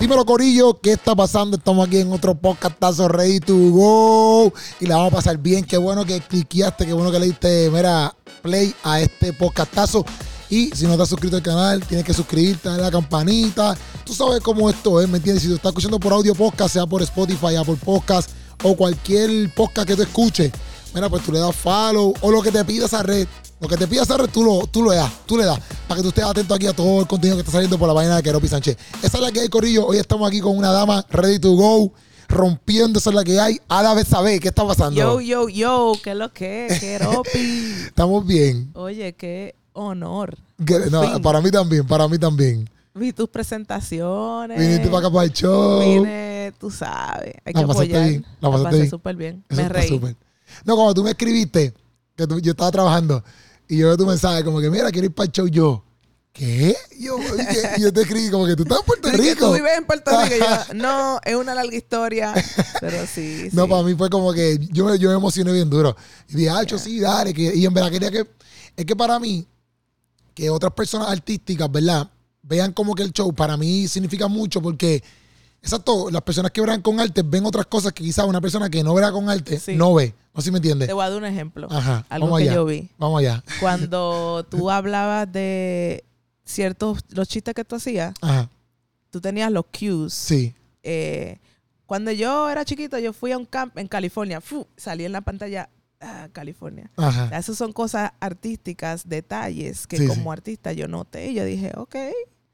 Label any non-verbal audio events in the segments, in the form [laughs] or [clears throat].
Dímelo, Corillo, ¿qué está pasando? Estamos aquí en otro podcastazo Ready to Go y la vamos a pasar bien. Qué bueno que cliqueaste, qué bueno que le diste, mira, play a este podcastazo. Y si no te has suscrito al canal, tienes que suscribirte, darle a la campanita. Tú sabes cómo esto es, ¿me entiendes? Si tú estás escuchando por audio podcast, sea por Spotify, Apple Podcast o cualquier podcast que tú escuches, mira, pues tú le das follow o lo que te pida esa red. Lo que te pida esa red, tú lo, tú lo das, tú le das, para que tú estés atento aquí a todo el contenido que está saliendo por la vaina de Keropi Sánchez. Esa es la que hay, Corillo. Hoy estamos aquí con una dama ready to go, rompiendo, esa es la que hay. A la vez saber qué está pasando. Yo, yo, yo, ¿qué es lo que es? [laughs] Keropi. Estamos bien. Oye, qué honor. No, para mí también, para mí también. Vi tus presentaciones. Viniste para acá para el show. Vine, tú sabes. Hay La que pasaste apoyar. bien, la La pasé súper bien. Me reí. No, cuando tú me escribiste, que tú- yo estaba trabajando, y yo veo tu mensaje como que, mira, quiero ir para el show yo. ¿Qué? Yo, yo te escribí como que tú estás en Puerto [laughs] Es que Rico. tú vives en Puerto Rico. y yo, [laughs] no, es una larga historia. Pero sí, [laughs] sí. No, para mí fue como que yo, me- yo me emocioné bien duro. Y dije, ah, yo sí, dale. que- y en verdad quería que. Es que para mí, que otras personas artísticas, ¿verdad? Vean como que el show para mí significa mucho porque, exacto, las personas que verán con arte ven otras cosas que quizás una persona que no verá con arte Sí. no ve. No sé si me entiendes. Te voy a dar un ejemplo. Ajá. Algo vamos que allá. yo vi. Vamos allá. Cuando [laughs] tú hablabas de ciertos, los chistes que tú hacías, Ajá. tú tenías los cues. Sí. Eh, cuando yo era chiquito, yo fui a un camp en California. Fu, salí en la pantalla, ah, California. Ajá. Esas son cosas artísticas, detalles que Sí, como sí. artista yo noté. Y yo dije, ok,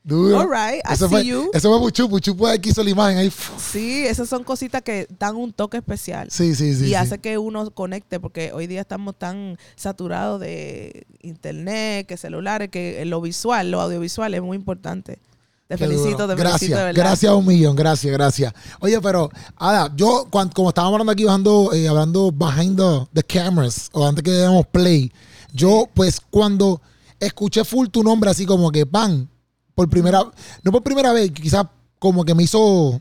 Duro. all right, I Eso see fue, you. eso fue Puchu. Puchu fue el que hizo la imagen ahí. Sí, esas son cositas que dan un toque especial. Sí, sí, sí. y sí. hace que uno conecte, porque hoy día estamos tan saturados de internet, que celulares, que lo visual, lo audiovisual es muy importante. Te Qué felicito, duro. te gracias, felicito de verdad. Gracias a un millón, gracias, gracias. Oye, pero, ahora, yo, cuan- como estábamos hablando aquí, bajando, eh, hablando behind the, the cameras, o antes que demos play, yo, pues, cuando escuché full tu nombre, así como que, pan, por primera, no por primera vez, quizás como que me hizo,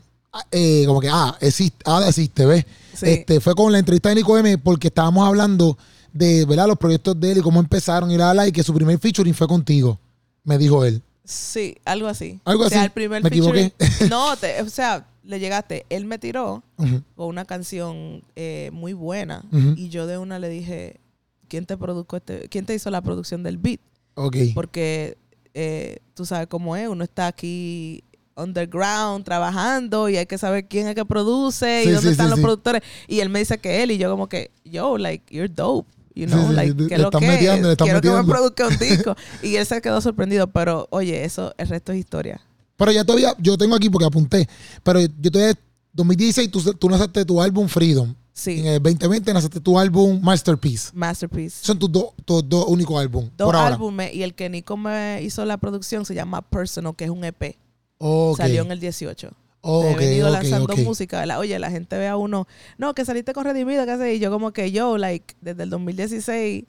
eh, como que, ah, existe, ah, existe, ¿ves? Sí. Este, fue con la entrevista de Nico M, porque estábamos hablando de, ¿verdad? Los proyectos de él y cómo empezaron y la, la, y que su primer featuring fue contigo, me dijo él. Sí, algo así. Algo o sea, así. el primer Me equivoqué. No, [laughs] te- o sea, le llegaste. Él me tiró con una canción eh, muy buena y yo de una le dije, ¿quién te produjo este, quién te hizo la producción del beat? Ok. Porque eh, tú sabes cómo es, uno está aquí underground trabajando y hay que saber quién es que produce Sí, y dónde sí, están sí, los productores. Y él me dice que él y yo como que, yo, like, you're dope. You know, like, ¿qué lo que metiendo, le estás Quiero que me produzca un [laughs] disco. y él se quedó sorprendido, pero oye, eso, el resto es historia. Pero ya todavía, yo tengo aquí porque apunté, pero yo todavía, 2016 tú, tú lanzaste tu álbum Freedom. Sí, En el 2020 lanzaste tu álbum Masterpiece. Masterpiece. Son tus dos tus dos únicos álbumes. Dos álbumes y el que Nico me hizo la producción se llama Personal, que es un EP. Ok. Salió en el 18. Oh, He venido lanzando música. ¿verdad? Oye, la gente ve a uno, no, que saliste con Redimido, ¿qué haces? Y yo como que yo, like, desde el 2016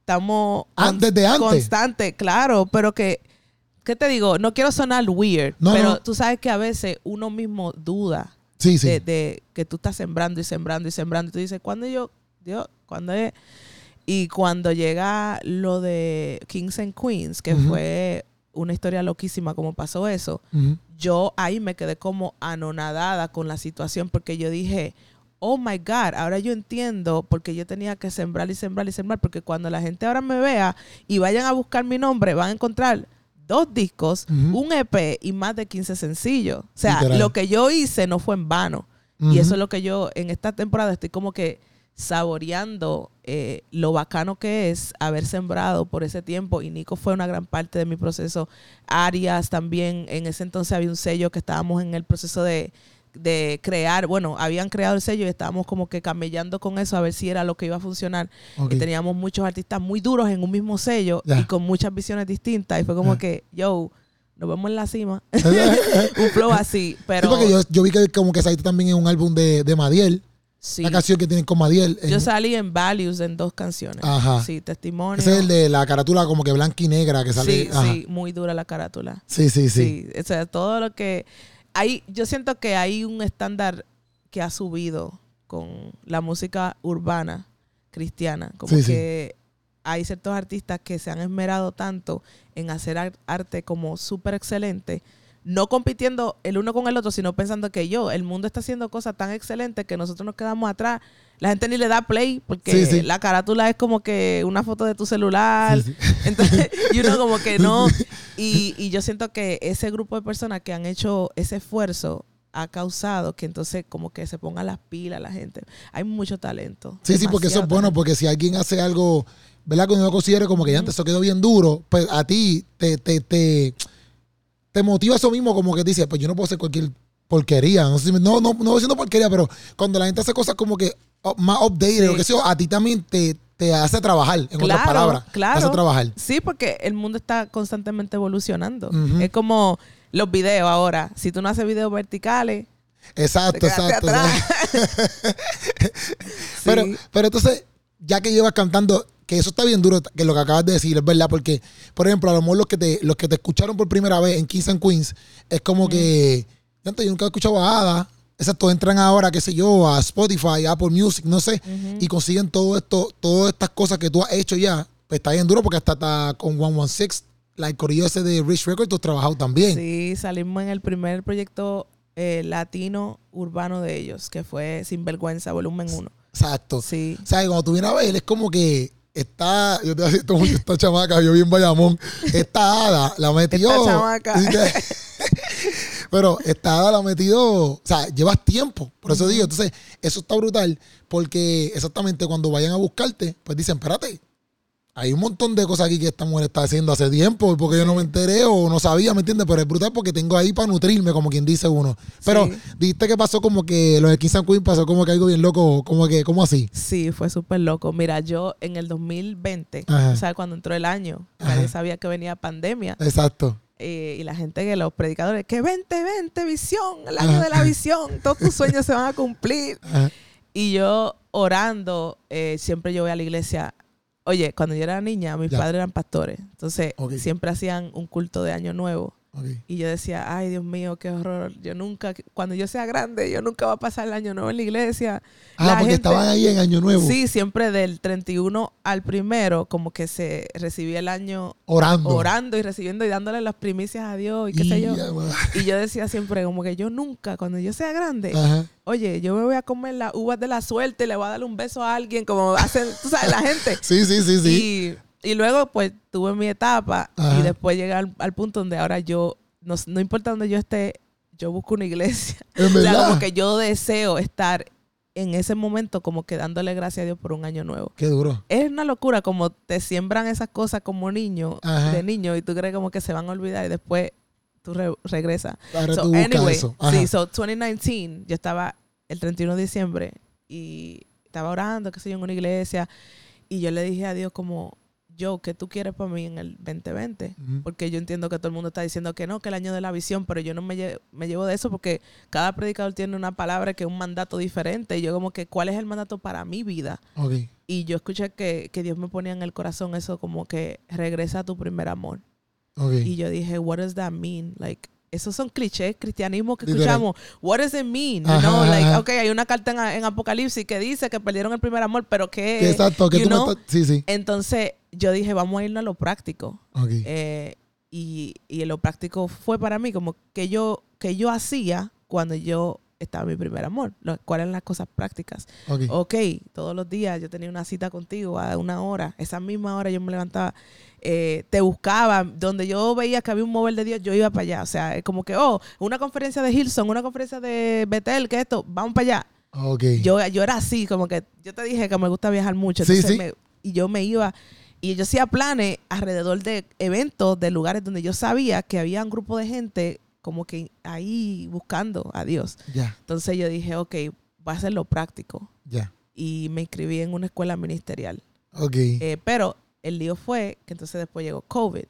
estamos Ah, con- desde antes. constante, claro, pero que, ¿qué te digo? No quiero sonar weird, No, pero no. tú sabes que a veces uno mismo duda Sí, sí. de, de que tú estás sembrando y sembrando y sembrando. Y tú dices, ¿cuándo yo, Dios, cuándo es? Y cuando llega lo de Kings and Queens, que fue una historia loquísima como pasó eso, yo ahí me quedé como anonadada con la situación porque yo dije, oh my God, ahora yo entiendo porque yo tenía que sembrar y sembrar y sembrar, porque cuando la gente ahora me vea y vayan a buscar mi nombre, van a encontrar dos discos, un EP y más de 15 sencillos. O sea, Literal. lo que yo hice no fue en vano. Y eso es lo que yo en esta temporada estoy como que saboreando eh, lo bacano que es haber sembrado por ese tiempo. Y Nico fue una gran parte de mi proceso. Arias también, en ese entonces había un sello que estábamos en el proceso de, de crear. Bueno, habían creado el sello y estábamos como que camellando con eso a ver si era lo que iba a funcionar. Ok. Y teníamos muchos artistas muy duros en un mismo sello y con muchas visiones distintas. Y fue como que, yo, nos vemos en la cima. [laughs] un flow así. Pero Sí, porque yo, yo vi que como que saliste también en un álbum de, de Madiel, sí. la canción que tienen con Madiel. en- Yo salí en Values en dos canciones. Ajá. Sí, testimonio. ese es el de la carátula como que blanca y negra que sale. Sí, Ajá. sí, muy dura la carátula. sí, sí, sí. Sí, o sea, todo lo que hay, yo siento que hay un estándar que ha subido con la música urbana cristiana, como Sí, sí. que hay ciertos artistas que se han esmerado tanto en hacer ar- arte como súper excelente. No compitiendo el uno con el otro, sino pensando que yo, el mundo está haciendo cosas tan excelentes que nosotros nos quedamos atrás. La gente ni le da play porque Sí, sí. la carátula es como que una foto de tu celular. [laughs] Entonces, y uno como que no. Y, y yo siento que ese grupo de personas que han hecho ese esfuerzo ha causado que entonces como que se ponga las pilas la gente. Hay mucho talento. Sí, sí, porque eso es bueno, porque si alguien hace algo, ¿verdad? Cuando uno considere como que ya antes eso quedó bien duro, pues a ti te, te, te, te motiva eso mismo, como que dices, pues yo no puedo hacer cualquier porquería. No, sé no, no, no diciendo porquería, pero cuando la gente hace cosas como que oh, más updated Sí. o que sea, a ti también te, te hace trabajar, en otras palabras. Claro. Te hace trabajar. Sí, porque el mundo está constantemente evolucionando. Ujú. Es como los videos ahora. Si tú no haces videos verticales, Exacto, te exacto. atrás. [laughs] [laughs] Pero, pero entonces, ya que llevas cantando, que eso está bien duro, que lo que acabas de decir, es verdad, porque, por ejemplo, a lo mejor los que te, los que te escucharon por primera vez en Kings and Queens, es como que, tanto yo nunca he escuchado a Ada, exacto, entran ahora, qué sé yo, a Spotify, Apple Music, no sé, y consiguen todo esto, todas estas cosas que tú has hecho ya, pues está bien duro porque hasta, está con 116, la el corillo ese de Rich Records, tú has trabajado también. Sí, salimos en el primer proyecto eh, latino urbano de ellos, que fue Sinvergüenza, volumen 1. Exacto. Sí. O sea, cuando tú vienes a ver, es como que está, yo te voy a decir, esto- esta chamaca, yo bien Bayamón, esta hada la metió. Esta chamaca. [laughs] Pero esta hada la metió, o sea, llevas tiempo, por eso digo, entonces, eso está brutal, porque exactamente cuando vayan a buscarte, pues dicen, espérate, hay un montón de cosas aquí que esta mujer está haciendo hace tiempo, porque yo no me enteré o no sabía, ¿me entiendes? Pero es brutal porque tengo ahí para nutrirme, como quien dice uno. Pero Sí. dijiste que pasó como que lo de Kiss and Queen pasó como que algo bien loco, como que, ¿cómo así? Sí, fue súper loco. Mira, yo en el 2020, Ajá. o sea, cuando entró el año, Ajá. nadie sabía que venía pandemia. Exacto. eh, y la gente que los predicadores, que vente, vente, visión, el año Ajá. de la visión, todos tus sueños se van a cumplir. Y yo orando, eh, siempre yo voy a la iglesia. Oye, cuando yo era niña, mis Ya. padres eran pastores. Entonces, siempre hacían un culto de año nuevo. Y yo decía, ay, Dios mío, qué horror. Yo nunca, cuando yo sea grande, yo nunca voy a pasar el año nuevo en la iglesia. Ah, La porque gente- estaban ahí en Año Nuevo. Sí, siempre del 31 al primero, como que se recibía el año Orando. orando y recibiendo y dándole las primicias a Dios y qué sé yo. Y yo decía siempre como que yo nunca, cuando yo sea grande, Ajá. oye, yo me voy a comer las uvas de la suerte y le voy a darle un beso a alguien, como hacen, tú sabes, la gente. [laughs] Sí, sí, sí, sí. Y, y luego pues tuve mi etapa Ajá. y después llegué al, al punto donde ahora yo, no, no importa donde yo esté, yo busco una iglesia. [laughs] En O sea, como que yo deseo estar en ese momento como que dándole gracias a Dios por un año nuevo. Qué duro. Es una locura como te siembran esas cosas como niño, Ajá. de niño, y tú crees como que se van a olvidar y después tú re- regresas. Ahora So, tú anyway, eso. Sí, so 2019, yo estaba el 31 de diciembre y estaba orando, qué sé yo, en una iglesia, y yo le dije a Dios como, yo, ¿qué tú quieres para mí en el 2020? Ujú. Porque yo entiendo que todo el mundo está diciendo que no, que el año de la visión, pero yo no me, lle- me llevo de eso porque cada predicador tiene una palabra que es un mandato diferente. Y yo como que, ¿cuál es el mandato para mi vida? Ok. Y yo escuché que, que Dios me ponía en el corazón eso como que regresa a tu primer amor. Ok. Y yo dije, what does that mean? Like, esos son clichés cristianismo que escuchamos. What does it mean? You know, like, okay, hay una carta en, en Apocalipsis que dice que perdieron el primer amor, pero que... Exacto. Que tú me estás- Sí, sí. Entonces yo dije, vamos a irnos a lo práctico. Eh, y, y lo práctico fue para mí como que yo, que yo hacía cuando yo estaba en mi primer amor. ¿Cuáles eran las cosas prácticas? Ok. Ok, todos los días yo tenía una cita contigo a una hora. Esa misma hora yo me levantaba, eh, te buscaba. Donde yo veía que había un mover de Dios, yo iba para allá. O sea, es como que, oh, una conferencia de Hilson, una conferencia de Betel, que esto, vamos para allá. Ok. Yo, yo era así, como que yo te dije que me gusta viajar mucho. Sí, sí. me- y yo me iba, y yo hacía planes alrededor de eventos, de lugares donde yo sabía que había un grupo de gente como que ahí buscando a Dios. Entonces yo dije, ok, voy a hacer lo práctico. Ya. Y me inscribí en una escuela ministerial. Ok. Eh, pero el lío fue que entonces después llegó COVID.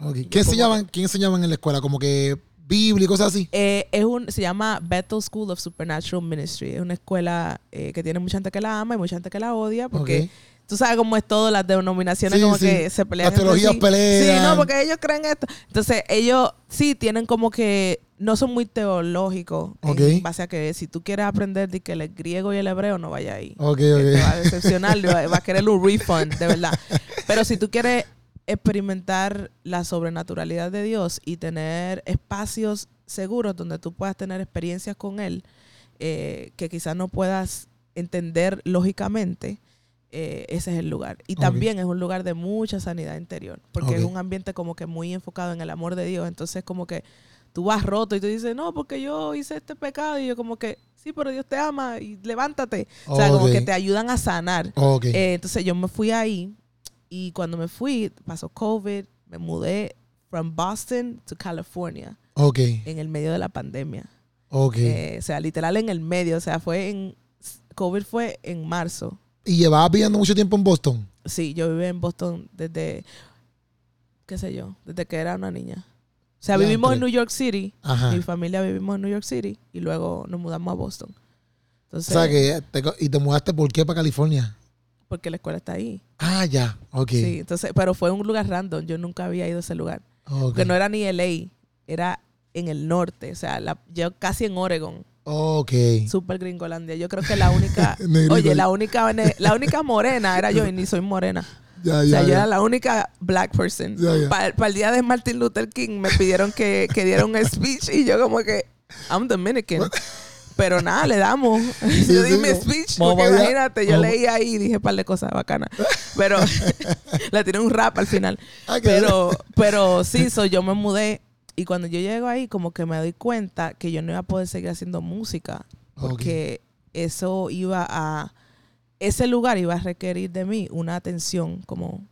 ok. yo ¿Qué enseñaban, ¿Qué enseñaban en la escuela? Como que Biblia y cosas así. Eh, es un, se llama Bethel School of Supernatural Ministry. Es una escuela eh, que tiene mucha gente que la ama y mucha gente que la odia porque Ok. Tú sabes cómo es todo, las denominaciones Sí, como sí. que se pelean. Las teologías sí. pelean. Sí, no, porque ellos creen esto. Entonces, ellos sí tienen como que no son muy teológicos Ok. en base a que si tú quieres aprender de que el griego y el hebreo no vaya ahí. Ok, Que te va a decepcionar, va, va a querer un refund, de verdad. Pero si tú quieres experimentar la sobrenaturalidad de Dios y tener espacios seguros donde tú puedas tener experiencias con Él eh, que quizás no puedas entender lógicamente, eh, ese es el lugar. Y también es un lugar de mucha sanidad interior, porque es un ambiente como que muy enfocado en el amor de Dios. Entonces como que tú vas roto y tú dices, no, porque yo hice este pecado y yo como que, sí, pero Dios te ama y levántate. O sea, como que te ayudan a sanar. Eh, entonces yo me fui ahí y cuando me fui pasó COVID, me mudé from Boston to California en el medio de la pandemia. Eh, o sea, literal en el medio, o sea, fue en COVID fue en marzo. ¿Y llevabas viviendo mucho tiempo en Boston? Sí, yo viví en Boston desde qué sé yo, desde que era una niña. O sea, vivimos en New York City, Ajá. mi familia vivimos en New York City y luego nos mudamos a Boston. O sea, que te, ¿y te mudaste por qué para California? porque la escuela está ahí. Ah, ya. Ok. Sí, entonces, pero fue un lugar random, yo nunca había ido a ese lugar. Ok. Porque no era ni LA, era en el norte, o sea, la- yo casi en Oregon, Ok. super gringolandia. Yo creo que la única, [laughs] oye, la única, la única morena era yo y ni soy morena. [laughs] Ya, O ya, sea, yo era la única black person. Para el día de Martin Luther King me pidieron que, que diera un speech y yo como que, I'm Dominican. [laughs] Pero nada, le damos. yo di sí, mi speech, porque imagínate, yo leí ahí y dije un par de cosas bacanas. Pero le tiré un rap al final. Ah, Pero, pero sí, so, yo me mudé y cuando yo llego ahí como que me doy cuenta que yo no iba a poder seguir haciendo música porque eso iba a ese lugar iba a requerir de mí una atención como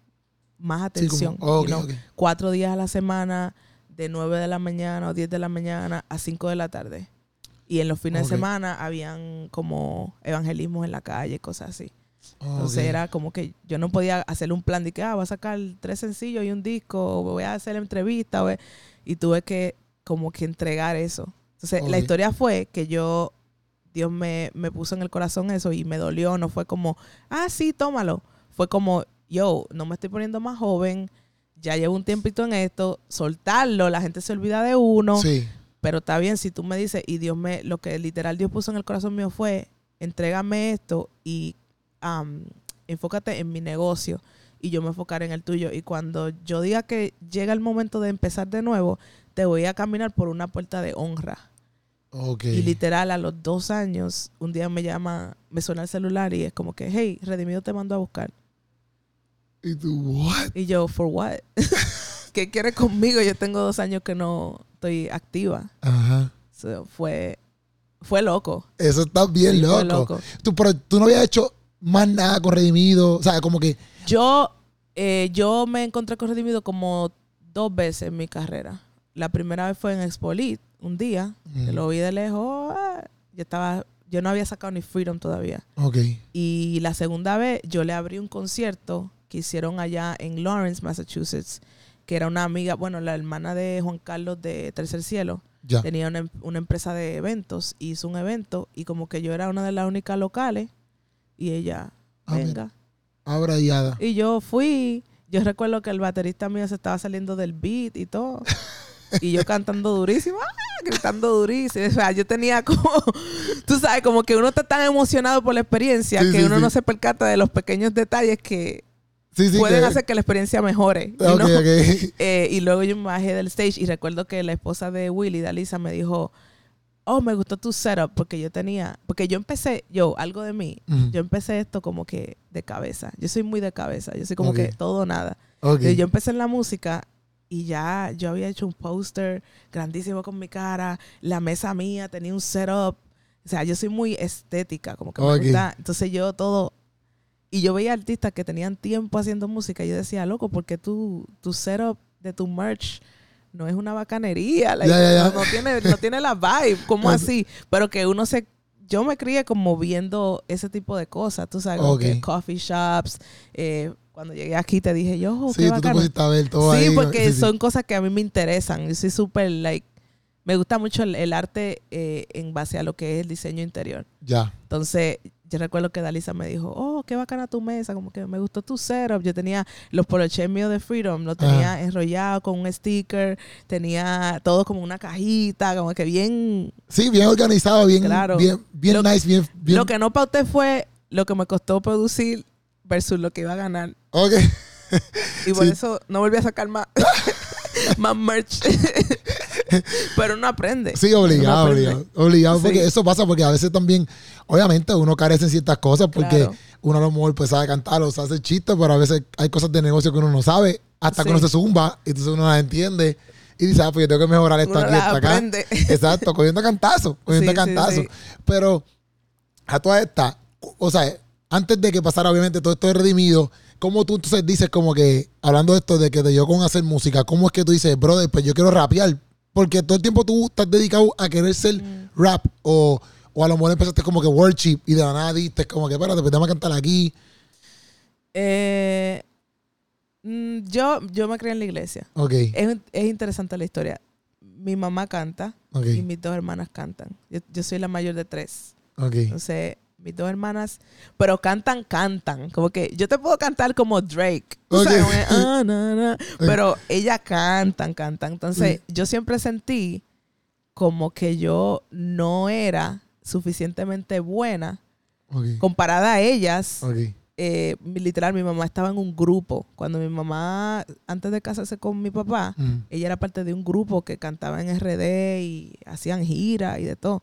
más Sí, atención como- you know, ok. cuatro días a la semana de 9 de la mañana o 10 de la mañana a 5 de la tarde. Y en los fines de semana habían como evangelismos en la calle cosas así. Entonces Ok. era como que yo no podía hacer un plan de que ah, voy a sacar tres sencillos y un disco, o voy a hacer entrevista, o- y tuve que como que entregar eso. Entonces la historia fue que yo, Dios me, me puso en el corazón eso y me dolió, no fue como, ah, sí, tómalo. Fue como, yo, no me estoy poniendo más joven, ya llevo un tiempito en esto, soltarlo, la gente se olvida de uno, Sí. pero está bien si tú me dices, y Dios me, lo que literal Dios puso en el corazón mío fue, entrégame esto y am, enfócate en mi negocio y yo me enfocaré en el tuyo. Y cuando yo diga que llega el momento de empezar de nuevo, te voy a caminar por una puerta de honra. Ok. Y literal, a los dos años, un día me llama, me suena el celular y es como que, hey, Redimido te mandó a buscar. ¿Y tú, what? Y yo, ¿for what? [laughs] ¿Qué quieres conmigo? Yo tengo dos años que no estoy activa. Ajá. So, fue, fue loco. Eso está bien Sí, fue loco. loco. Tú, pero tú no habías hecho más nada con Redimido. O sea, como que. Yo, eh, yo me encontré con Redimido como dos veces en mi carrera. La primera vez fue en Expolit, un día, que lo vi de lejos. ah, yo estaba, yo no había sacado ni Freedom todavía. Ok. Y la segunda vez yo le abrí un concierto que hicieron allá en Lawrence, Massachusetts, que era una amiga, bueno, la hermana de Juan Carlos de Tercer Cielo, Ya. tenía una, em- una empresa de eventos, hizo un evento y como que yo era una de las únicas locales y ella, Ah, venga. Abra y yo fui, yo recuerdo que el baterista mío se estaba saliendo del beat y todo. [laughs] Y yo cantando durísimo, ¡ah! gritando durísimo. O sea, yo tenía como, tú sabes, como que uno está tan emocionado por la experiencia Sí, que sí, uno sí. no se percata de los pequeños detalles que pueden que- hacer que la experiencia mejore. you Ok, know? ok. [laughs] Eh, y luego yo me bajé del stage y recuerdo que la esposa de Willy, Dalisa, me dijo, oh, me gustó tu setup porque yo tenía, porque yo empecé, yo, algo de mí, yo empecé esto como que de cabeza. Yo soy muy de cabeza, yo soy como que todo o nada. Y Yo empecé en la música y ya yo había hecho un póster grandísimo con mi cara, la mesa mía tenía un setup. O sea, yo soy muy estética, como que me gusta. Entonces yo todo... Y yo veía artistas que tenían tiempo haciendo música y yo decía, loco, porque tu, tu setup de tu merch no es una bacanería? like. No, no tiene, no tiene la vibe, como así? Pero que uno se... Yo me crié como viendo ese tipo de cosas, tú sabes, como Ok. que coffee shops. eh, cuando llegué aquí te dije, yo, oh, sí, qué tú te pusiste a ver todo Sí, ahí. porque Sí, sí. son cosas que a mí me interesan. Yo soy súper, like, me gusta mucho el, el arte eh, en base a lo que es el diseño interior. Ya. Entonces, yo recuerdo que Dalisa me dijo, oh, qué bacana tu mesa, como que me gustó tu setup. Yo tenía los poloches míos de Freedom, lo tenía enrollado con un sticker, tenía todo como una cajita, como que bien... Sí, bien organizado, bien, Claro. bien, bien Lo- nice, bien, bien. Lo que no pauté fue lo que me costó producir versus lo que iba a ganar. Ok. Y por Sí. eso no volví a sacar más, [laughs] más merch. [laughs] [laughs] Pero uno aprende. Sí, obligado, aprende. obligado. Obligado, porque Sí. eso pasa porque a veces también, obviamente, uno carece en ciertas cosas porque Claro. uno a lo mejor pues sabe cantar o sabe hacer chistes, pero a veces hay cosas de negocio que uno no sabe hasta que Sí. uno se zumba y entonces uno las entiende y dice, ah, pues yo tengo que mejorar esto Uno aquí, esto acá. [laughs] Exacto, cogiendo cantazo, cogiendo Sí, cantazo. Pero a toda esta, o sea, antes de que pasara obviamente todo esto de redimido, ¿cómo tú entonces dices como que, hablando de esto de que te dio con hacer música, cómo es que tú dices, brother, pues yo quiero rapear? Porque todo el tiempo tú estás dedicado a querer ser Mm. rap o, o a lo mejor empezaste como que worship y de la nada diste como que, espérate, pues déjame cantar aquí. Eh, mm, yo, yo me crié en la iglesia. Ok, Es, es interesante la historia. Mi mamá canta ok, y mis dos hermanas cantan. Yo, yo soy la mayor de tres. ok. Entonces, mis dos hermanas, pero cantan, cantan. Como que yo te puedo cantar como Drake. tú Ok. sabes, como que, ah, [laughs] na, na. Pero ellas cantan, cantan. Entonces, yo siempre sentí como que yo no era suficientemente buena comparada a ellas. ok. eh, literal, mi mamá estaba en un grupo. Cuando mi mamá, antes de casarse con mi papá, Mm. ella era parte de un grupo que cantaba en RD y hacían giras y de todo.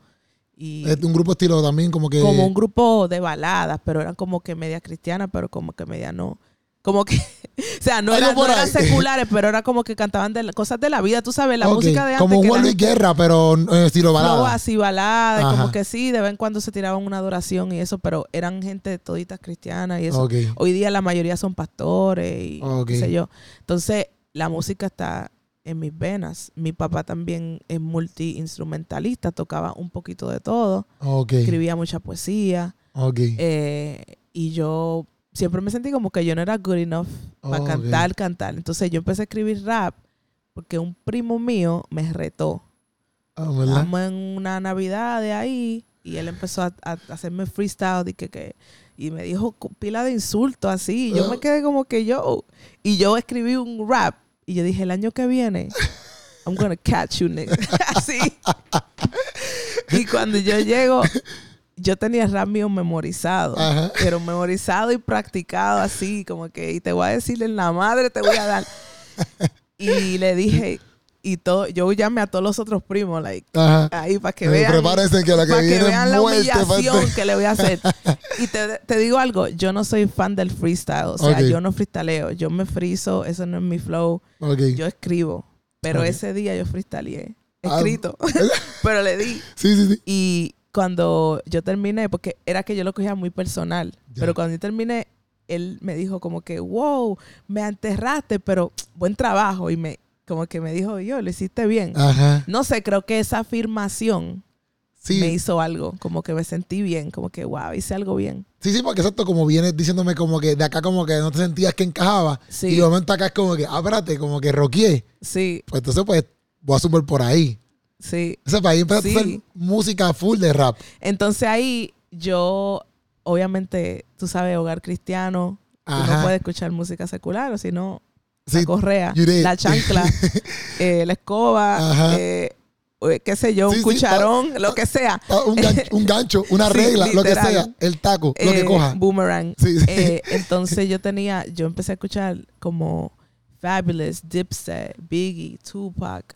Y Es un grupo estilo también como que... como un grupo de baladas, pero eran como que media cristianas, pero como que media no. Como que, [laughs] o sea, no, era- no eran seculares, pero era como que cantaban de la- cosas de la vida, tú sabes, la música de antes. Como Juan Luis Guerra, pero eh, estilo balada. así baladas, y Ajá. como que sí, de vez en cuando se tiraban una adoración y eso, pero eran gente toditas cristianas y eso. Hoy día la mayoría son pastores y Ok. qué sé yo. Entonces, la música está en mis venas. Mi papá también es multi-instrumentalista, tocaba un poquito de todo, escribía mucha poesía. Eh, y yo siempre me sentí como que yo no era good enough para cantar, cantar. Entonces yo empecé a escribir rap porque un primo mío me retó. Ah, ¿verdad? Estábamos en una Navidad de ahí y él empezó a, a hacerme freestyle y que, que y me dijo pila de insultos así. Y yo me quedé como que yo. Y yo escribí un rap y yo dije, el año que viene, I'm gonna catch you, nigga. [laughs] así. y cuando yo llego, yo tenía rap mío memorizado. Ajá. Pero memorizado y practicado así, como que, y te voy a decir en la madre, te voy a dar. [laughs] y le dije, y todo, yo llamé a todos los otros primos, like, Ajá. ahí para que vean. prepárense que la que para que viene vean la humillación [laughs] que le voy a hacer. Y te, te digo algo, yo no soy fan del freestyle. O sea, yo no freestaleo. Yo me friso, eso no es mi flow. Yo escribo. Pero ese día yo freestyleé. Ah. Escrito. [laughs] pero le di. Sí, sí, sí. Y cuando yo terminé, porque era que yo lo cogía muy personal. Ya. Pero cuando yo terminé, él me dijo como que, wow, me enterraste, pero buen trabajo. Y me, como que me dijo, yo, lo hiciste bien. Ajá. No sé, creo que esa afirmación Sí. me hizo algo, como que me sentí bien, como que wow, hice algo bien. Sí, sí, porque exacto, como vienes diciéndome como que de acá como que no te sentías que encajaba. Sí. Y de momento acá es como que, ah, espérate, como que roqué. Sí, Pues entonces pues voy a sumar por ahí. sí. O sea, para ahí empezaste a hacer música full de rap. Entonces ahí yo, obviamente, tú sabes, hogar cristiano, tú Ajá. no puedes escuchar música secular, o si no, Sí, la correa, la chancla, [laughs] eh, la escoba, eh, eh, qué sé yo, un Sí, cucharón, lo que sea. Ah, un, gancho, [laughs] un gancho, una regla, lo que sea, el taco, lo que coja. Boomerang. [laughs] Entonces yo tenía, yo empecé a escuchar como Fabulous, Dipset, Biggie, Tupac,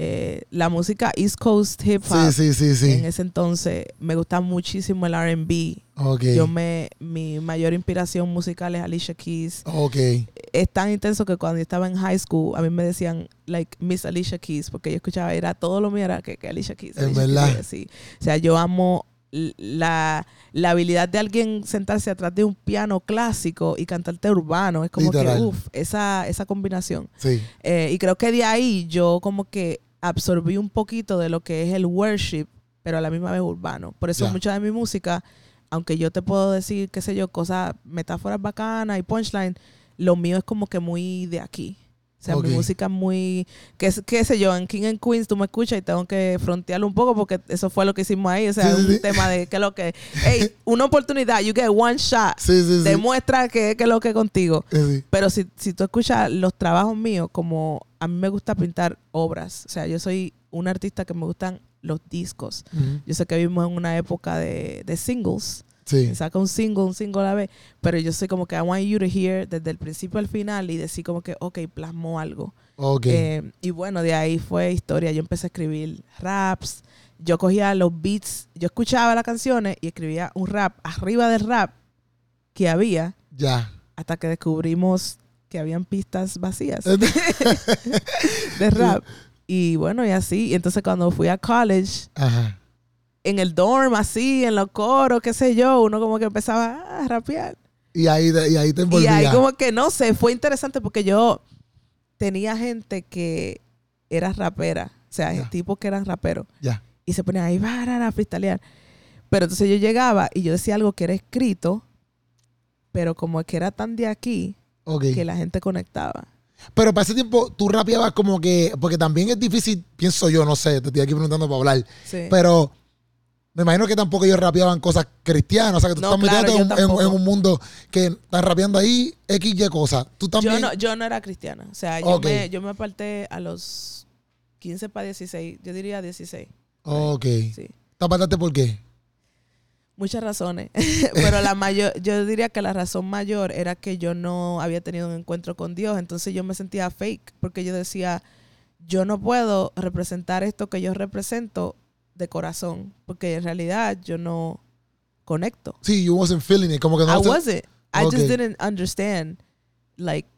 eh, la música East Coast Hip Hop. sí, sí, sí, En ese entonces me gustaba muchísimo el R&B. Ok. Yo me, mi mayor inspiración musical es Alicia Keys. Ok. Es tan intenso que cuando yo estaba en high school, a mí me decían, like, Miss Alicia Keys, porque yo escuchaba, era todo lo mío era que, que Alicia Keys. En Alicia verdad. Keys, sí. O sea, yo amo la, la habilidad de alguien sentarse atrás de un piano clásico y cantarte urbano. Es como Literal. que, uff, esa, esa combinación. Sí. Eh, y creo que de ahí yo como que absorbí un poquito de lo que es el worship, pero a la misma vez urbano. Por eso mucha de mi música, aunque yo te puedo decir, qué sé yo, cosas, metáforas bacanas y punchline, lo mío es como que muy de aquí. O sea, mi música es muy, qué, qué sé yo, en King and Queens tú me escuchas y tengo que frontearlo un poco porque eso fue lo que hicimos ahí. O sea, Sí, un sí. tema de qué es lo que, hey, una oportunidad, you get one shot, Sí, demuestra que qué es lo que es contigo. Pero si, si tú escuchas los trabajos míos, como a mí me gusta pintar obras, o sea, yo soy un artista que me gustan los discos. Yo sé que vivimos en una época de, de singles, Sí. Saca un single, un single a la vez. Pero yo soy como que I want you to hear desde el principio al final y decir como que, ok, plasmó algo. Ok. Eh, y bueno, de ahí fue historia. Yo empecé a escribir raps. Yo cogía los beats, yo escuchaba las canciones y escribía un rap arriba del rap que había ya. hasta que descubrimos que habían pistas vacías [laughs] de rap. Y bueno, y así. Y entonces cuando fui a college, Ajá. En el dorm, así, en los coros, qué sé yo, uno como que empezaba a rapear. Y ahí, y ahí te Y envolvía. ahí como que no sé, fue interesante porque yo tenía gente que era rapera, o sea, Ya. tipos que eran raperos, Ya. y se ponían ahí para a freestylear. Pero entonces yo llegaba y yo decía algo que era escrito, pero como que era tan de aquí que la gente conectaba. Pero para ese tiempo tú rapeabas como que, porque también es difícil, pienso yo, no sé, te estoy aquí preguntando para hablar, Sí. pero me imagino que tampoco ellos rapeaban cosas cristianas, o sea, que tú No, estás claro, metiéndote yo en, un- en tampoco. un mundo que están rapeando ahí X, Y cosas. Tú también. yo, no, yo no era cristiana, o sea, yo, me, yo me aparté a los 15 para 16, yo diría 16. Ok. Sí. ¿Te apartaste por qué? Muchas razones, [laughs] pero la mayor, yo diría que la razón mayor era que yo no había tenido un encuentro con Dios, entonces yo me sentía fake, porque yo decía, yo no puedo representar esto que yo represento de corazón, porque en realidad yo no conecto. Sí, you wasn't feeling it, como que no I wasn't. I just didn't understand, like,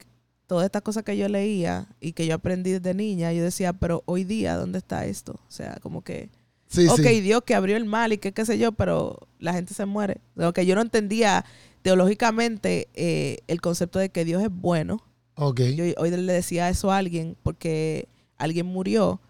todas estas cosas que yo leía y que yo aprendí desde niña, yo decía, pero hoy día, ¿dónde está esto? O sea, como que Sí, ok, sí. Dios que abrió el mal y que qué sé yo, pero la gente se muere. O que yo no entendía teológicamente eh, el concepto de que Dios es bueno. Ok. Yo hoy le decía eso a alguien porque alguien murió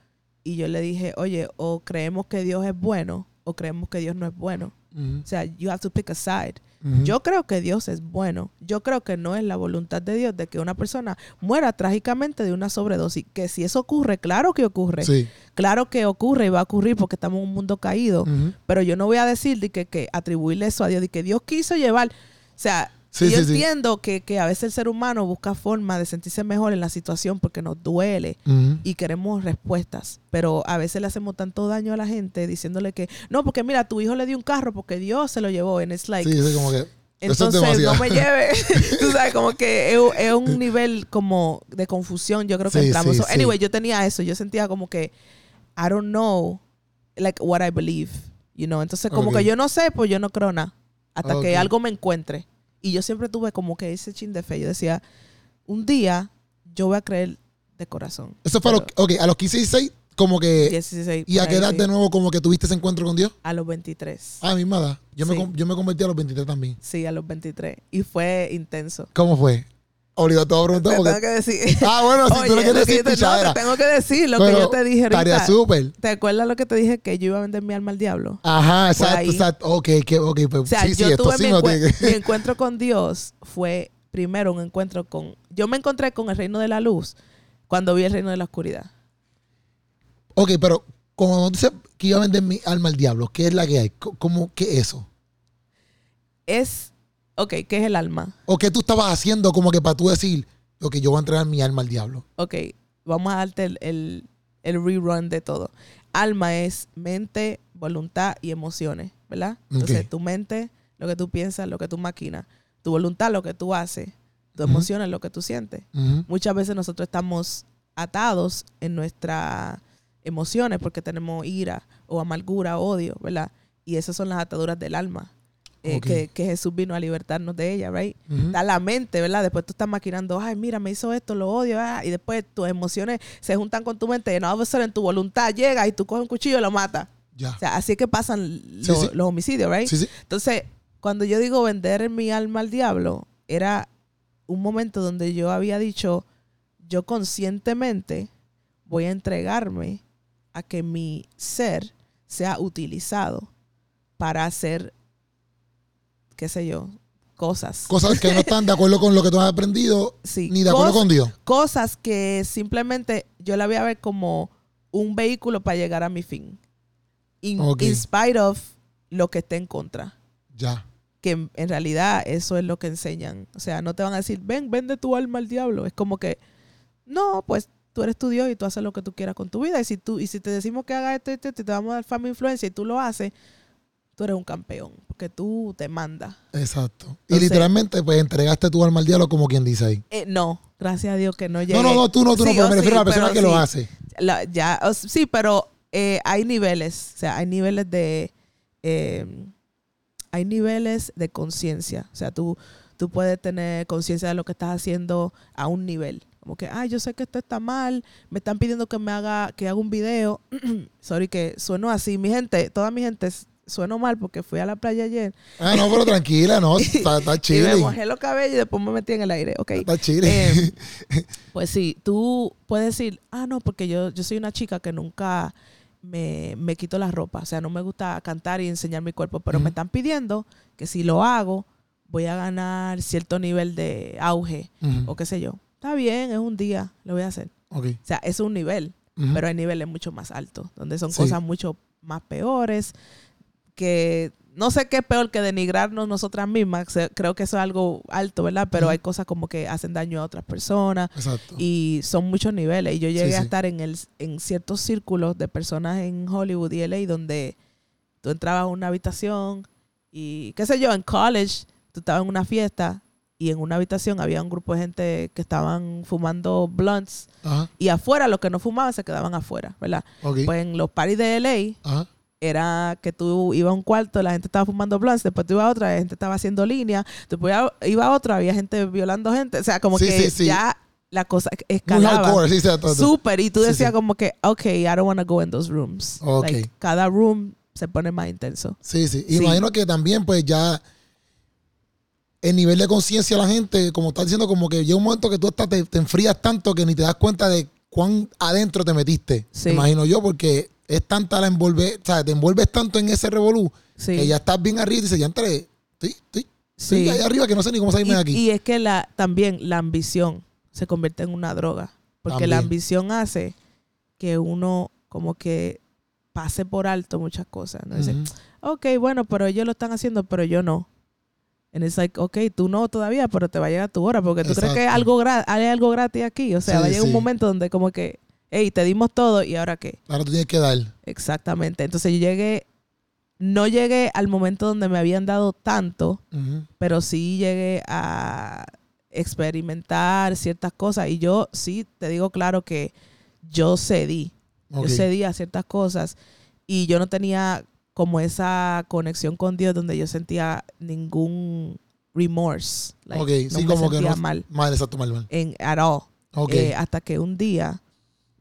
y yo le dije, oye, o creemos que Dios es bueno o creemos que Dios no es bueno. Ujú, O sea, you have to pick a side. ujú. Yo creo que Dios es bueno. Yo creo que no es la voluntad de Dios de que una persona muera trágicamente de una sobredosis. Que si eso ocurre, claro que ocurre. Sí. Claro que ocurre y va a ocurrir porque estamos en un mundo caído. Ujú. Pero yo no voy a decir de que, que atribuirle eso a Dios, de que Dios quiso llevar. O sea, Sí, yo sí, sí. entiendo que, que a veces el ser humano busca forma de sentirse mejor en la situación porque nos duele y queremos respuestas. Pero a veces le hacemos tanto daño a la gente diciéndole que, no, porque mira, tu hijo le dio un carro porque Dios se lo llevó. And it's like, Sí, sí, como que. eso es entonces no me lleve. [laughs] [laughs] Tú sabes, como que es, un- es un nivel como de confusión, yo creo que entramos. So, anyway, yo tenía eso. Yo sentía como que I don't know like what I believe, you know. Entonces, como que yo no sé, pues yo no creo nada hasta que algo me encuentre. Y yo siempre tuve como que ese chin de fe. Yo decía, un día yo voy a creer de corazón. Eso fue a los, Pero ok, a los 15 y 16, como que. 16, ¿Y a qué edad sí. de nuevo como que tuviste ese encuentro con Dios? A los 23. Ah, misma edad. Yo, me, Sí. yo me convertí a los 23 también. Sí, a los 23. Y fue intenso. ¿Cómo fue? Obligado te voy a tengo que decir. Ah, bueno, si tú no quieres decir te- no, te tengo que decir lo que yo te dije ahorita. súper. ¿Te acuerdas lo que te dije? Que yo iba a vender mi alma al diablo. Ajá, exacto, exacto. Ok, que, ok, pues O sea, sí, sí, yo esto tuve sí mi, lo encue- tiene mi encuentro con Dios fue primero un encuentro con... Yo me encontré con el reino de la luz cuando vi el reino de la oscuridad. Ok, pero cuando dices que iba a vender mi alma al diablo, ¿qué es la que hay? ¿Cómo, qué es eso? Es... Ok, ¿qué es el alma? ¿O qué tú estabas haciendo como que para tú decir, ok, yo voy a entregar mi alma al diablo? Ok, vamos a darte el, el, el rerun de todo. Alma es mente, voluntad y emociones, ¿verdad? Entonces, tu mente, lo que tú piensas, lo que tú maquinas. Tu voluntad, lo que tú haces. Tu emociones, lo que tú sientes. Muchas veces nosotros estamos atados en nuestras emociones porque tenemos ira o amargura, odio, ¿verdad? Y esas son las ataduras del alma. Eh, que, que Jesús vino a libertarnos de ella, ¿right? Ujú. Está la mente, ¿verdad? Después tú estás maquinando, ay, mira, me hizo esto, lo odio, ah", y después tus emociones se juntan con tu mente, y no va a ser en tu voluntad, llega y tú coges un cuchillo y lo matas. Ya. O sea, así es que pasan Sí, los, sí. los homicidios, ¿right? Sí. Entonces, cuando yo digo vender mi alma al diablo, era un momento donde yo había dicho, yo conscientemente voy a entregarme a que mi ser sea utilizado para hacer, qué sé yo, cosas. Cosas que no están de acuerdo con lo que tú has aprendido, [laughs] Sí, ni de acuerdo con Dios. cosas que simplemente yo la voy a ver como un vehículo para llegar a mi fin. In, Ok. in spite of lo que esté en contra. Ya. Que en, en realidad eso es lo que enseñan. O sea, no te van a decir, ven, vende tu alma al diablo. Es como que, no, pues tú eres tu Dios y tú haces lo que tú quieras con tu vida. Y si tú, y si te decimos que haga esto, esto, esto, y te vamos a dar fama e influencia y tú lo haces, tú eres un campeón, porque tú te mandas. Exacto. y literalmente, pues entregaste tu alma al diablo como quien dice ahí. Eh, no, gracias a Dios que no llegué. No, no, no, tú no, tú no, Sí, pero oh, me refiero sí, a la persona que lo hace. La- ya, o s- sí, pero eh, hay niveles, o sea, hay niveles de, eh, hay niveles de conciencia, o sea, tú, tú puedes tener conciencia de lo que estás haciendo a un nivel, como que, ah, yo sé que esto está mal, me están pidiendo que me haga, que haga un video, [clears throat] sorry que sueno así, mi gente, toda mi gente sueno mal porque fui a la playa ayer Ah, no, pero tranquila, no, [laughs] está, está y me mojé los cabellos y después me metí en el aire, ok. Está chilling. Eh, [laughs] pues sí, tú puedes decir, ah, no, porque yo, yo soy una chica que nunca me, me quito la ropa. O sea, no me gusta cantar y enseñar mi cuerpo, pero me están pidiendo que si lo hago, voy a ganar cierto nivel de auge o qué sé yo. Está bien, es un día, lo voy a hacer. Ok. O sea, es un nivel, pero hay niveles mucho más altos, donde son Sí. cosas mucho más peores, que no sé qué es peor que denigrarnos nosotras mismas, creo que eso es algo alto, ¿verdad? Pero hay cosas como que hacen daño a otras personas Exacto. y son muchos niveles. Y yo llegué Sí, a sí. estar en, el, en ciertos círculos de personas en Hollywood y LA donde tú entrabas a una habitación y, qué sé yo, en college, tú estabas en una fiesta y en una habitación había un grupo de gente que estaban fumando blunts Ajá. y afuera los que no fumaban se quedaban afuera, ¿verdad? Pues en los parties de LA Ajá. Era que tú ibas a un cuarto, la gente estaba fumando blunts, después tú ibas a otra, la gente estaba haciendo línea, después iba- a otra, había gente violando gente, o sea, como Sí, que sí, ya la cosa escalaba. Súper, y tú decías como que, ok, I don't want to go in those rooms. Ok. Like, cada room se pone más intenso. Sí, sí. Imagino que también, pues ya el nivel de conciencia de la gente, como estás diciendo, como que llega un momento que tú estás, te, te enfrías tanto que ni te das cuenta de cuán adentro te metiste. Sí. Imagino yo, porque es tanta la envolver, o sea, te envuelves tanto en ese revolú Sí. que ya estás bien arriba y dices, ya entré, estoy, estoy, estoy Sí. ahí arriba que no sé ni cómo salirme de y, aquí. y es que la, también la ambición se convierte en una droga. Porque la ambición hace que uno como que pase por alto muchas cosas. ¿no? Dice, Ujú. ok, bueno, pero ellos lo están haciendo, pero yo no. And it's like, ok, tú no todavía, pero te va a llegar tu hora, porque tú crees que algo, hay algo gratis aquí. O sea, Sí, va a llegar sí. un momento donde como que, hey, te dimos todo y ahora qué. Ahora tú tienes que dar. Exactamente. Entonces yo llegué, no llegué al momento donde me habían dado tanto, pero sí llegué a experimentar ciertas cosas. Y yo sí te digo claro que yo cedí. Yo cedí a ciertas cosas y yo no tenía como esa conexión con Dios donde yo sentía ningún remorse. Like, Ok, no sí, me como que no. mal Mal, exacto, mal, mal. en at all. Ok. Eh, hasta que un día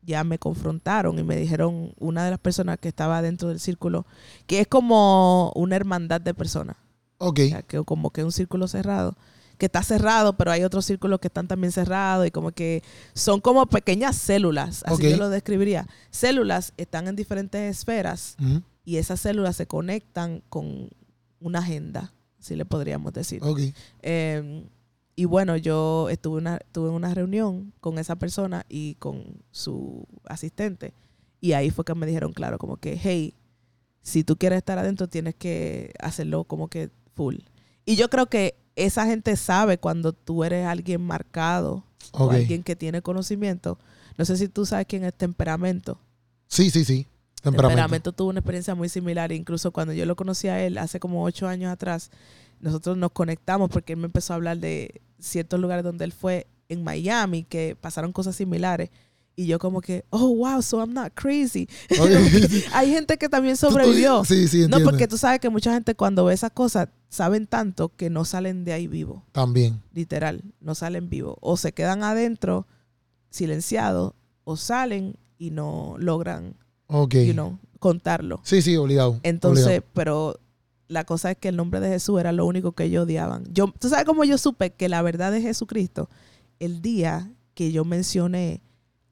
ya me confrontaron y me dijeron una de las personas que estaba dentro del círculo, que es como una hermandad de personas, ok. o sea, que como que un círculo cerrado, que está cerrado, pero hay otros círculos que están también cerrados y como que son como pequeñas células, así Ok. yo lo describiría. Células están en diferentes esferas Ujú. y esas células se conectan con una agenda, si le podríamos decir. Ok. Eh, y bueno, yo estuve una, tuve una reunión con esa persona y con su asistente. Y ahí fue que me dijeron, claro, como que, hey, si tú quieres estar adentro, tienes que hacerlo como que full. Y yo creo que esa gente sabe cuando tú eres alguien marcado o alguien que tiene conocimiento. No sé si tú sabes quién es temperamento. Sí, sí, sí. Temperamento. Temperamento tuvo una experiencia muy similar. Incluso cuando yo lo conocí a él hace como ocho años atrás, nosotros nos conectamos porque él me empezó a hablar de ciertos lugares donde él fue en Miami que pasaron cosas similares. Y yo como que, oh, wow, so I'm not crazy. [laughs] Hay gente que también sobrevivió. Sí, sí, No, entiendo. porque tú sabes que mucha gente cuando ve esas cosas saben tanto que no salen de ahí vivo, También. literal, no salen vivo. O se quedan adentro silenciados o salen y no logran, Ok. you know, contarlo. Sí, sí, obligado. Entonces, obligado. pero la cosa es que el nombre de Jesús era lo único que ellos odiaban. Yo, ¿Tú sabes cómo yo supe que la verdad de Jesucristo? El día que yo mencioné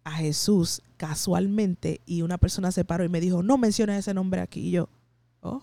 a Jesús casualmente y una persona se paró y me dijo, no menciones ese nombre aquí. Y yo, oh,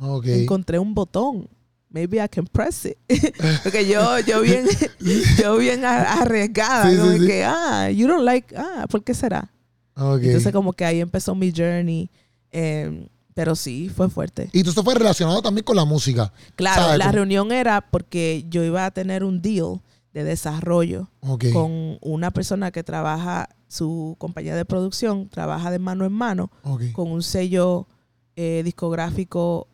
Ok. encontré un botón. Maybe I can press it. [laughs] Porque yo, yo bien, [laughs] yo bien arriesgada. Sí, sí, como sí. que, ah, you don't like, ah, ¿por qué será? Ok. Entonces como que ahí empezó mi journey. eh, pero sí, fue fuerte. Y esto fue relacionado también con la música. Claro, ¿Sabes? la Como- reunión era porque yo iba a tener un deal de desarrollo con una persona que trabaja, su compañía de producción, trabaja de mano en mano con un sello eh, discográfico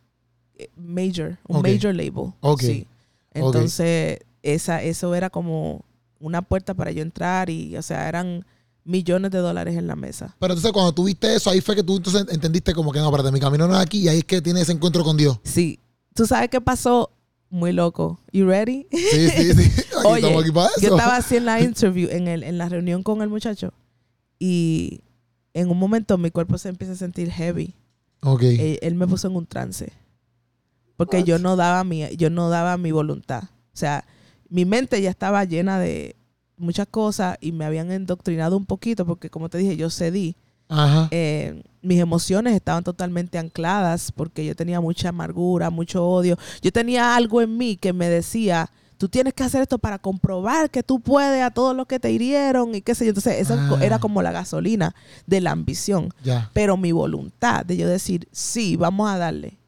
eh, major, un major label. Sí. Entonces, esa, eso era como una puerta para yo entrar y, o sea, eran millones de dólares en la mesa. Pero entonces cuando tuviste eso, ahí fue que tú entonces entendiste como que no, espérate, mi camino no es aquí y ahí es que tienes ese encuentro con Dios. Sí. ¿Tú sabes qué pasó? Muy loco. You ready? Sí, sí, sí. [laughs] Aquí Oye, estamos aquí para eso. Yo estaba así en la interview, en, el, en la reunión con el muchacho, y en un momento mi cuerpo se empieza a sentir heavy. Ok. Él, él me puso en un trance. Porque What? yo no daba mi, yo no daba mi voluntad. O sea, mi mente ya estaba llena de muchas cosas y me habían endoctrinado un poquito porque como te dije, yo cedí. Ajá. Eh, mis emociones estaban totalmente ancladas porque yo tenía mucha amargura, mucho odio. Yo tenía algo en mí que me decía, tú tienes que hacer esto para comprobar que tú puedes a todos los que te hirieron y qué sé yo. Entonces, eso Ah. era como la gasolina de la ambición. Ya. Pero mi voluntad de yo decir, sí, vamos a darle,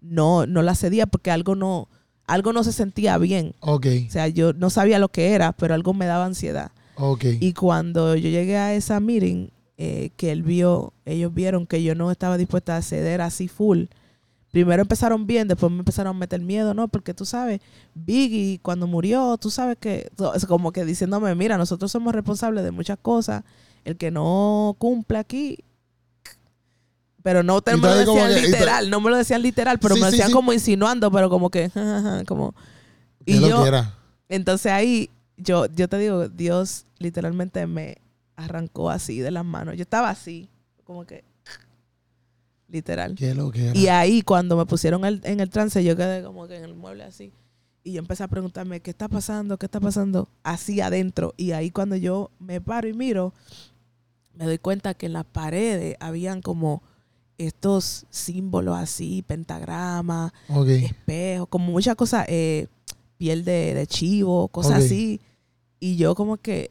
no, no la cedía porque algo no, algo no se sentía bien. Ok. O sea, yo no sabía lo que era, pero algo me daba ansiedad. Ok. Y cuando yo llegué a esa meeting, eh, que él vio, ellos vieron que yo no estaba dispuesta a ceder así full. Primero empezaron bien, después me empezaron a meter miedo, ¿no? Porque tú sabes, Biggie cuando murió, tú sabes que, es como que diciéndome, mira, nosotros somos responsables de muchas cosas, el que no cumple aquí, pero no te me lo decían que- literal, no me lo decían literal, pero Sí, me lo decían sí. como insinuando, pero como que, [laughs] como... ¿Qué Y lo yo, que era? entonces ahí, yo, yo te digo, Dios literalmente me arrancó así de las manos. Yo estaba así, como que literal. ¿Qué lo que era? Y ahí cuando me pusieron el- en el trance, yo quedé como que en el mueble así. Y yo empecé a preguntarme, ¿qué está pasando? ¿Qué está pasando? Así adentro. Y ahí cuando yo me paro y miro, me doy cuenta que en las paredes habían como estos símbolos así, pentagramas, Ok. espejos, como muchas cosas, eh, piel de, de chivo, cosas así. Y yo como que,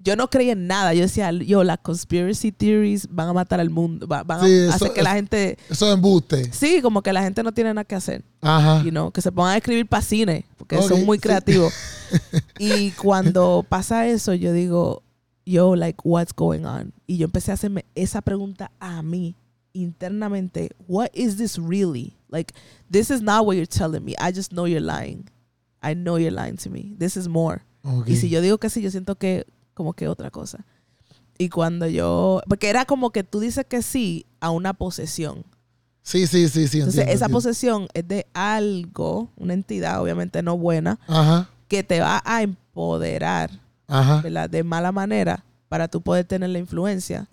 yo no creía en nada. Yo decía, yo, las conspiracy theories van a matar al mundo, va- van Sí, a eso hacer que es- la gente, Eso es embuste. sí, como que la gente no tiene nada que hacer, Ajá. you know, que se pongan a escribir para cine, porque son muy sí. creativos. [laughs] y cuando pasa eso, yo digo, yo, like, what's going on? Y yo empecé a hacerme esa pregunta a mí internamente, what is this really? Like, this is not what you're telling me. I just know you're lying. I know you're lying to me. This is more. Ok. Y si yo digo que sí, yo siento que como que otra cosa. Y cuando yo, porque era como que tú dices que sí a una posesión. Sí, sí, sí, sí. Entonces, entiendo, esa entiendo. posesión es de algo, una entidad obviamente no buena, Ajá. que te va a empoderar, Ajá. ¿verdad? De mala manera para tú poder tener la influencia.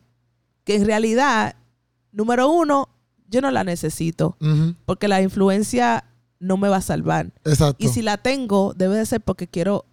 Que en realidad, número uno, yo no la necesito, porque la influencia no me va a salvar. Exacto. Y si la tengo, debe de ser porque quiero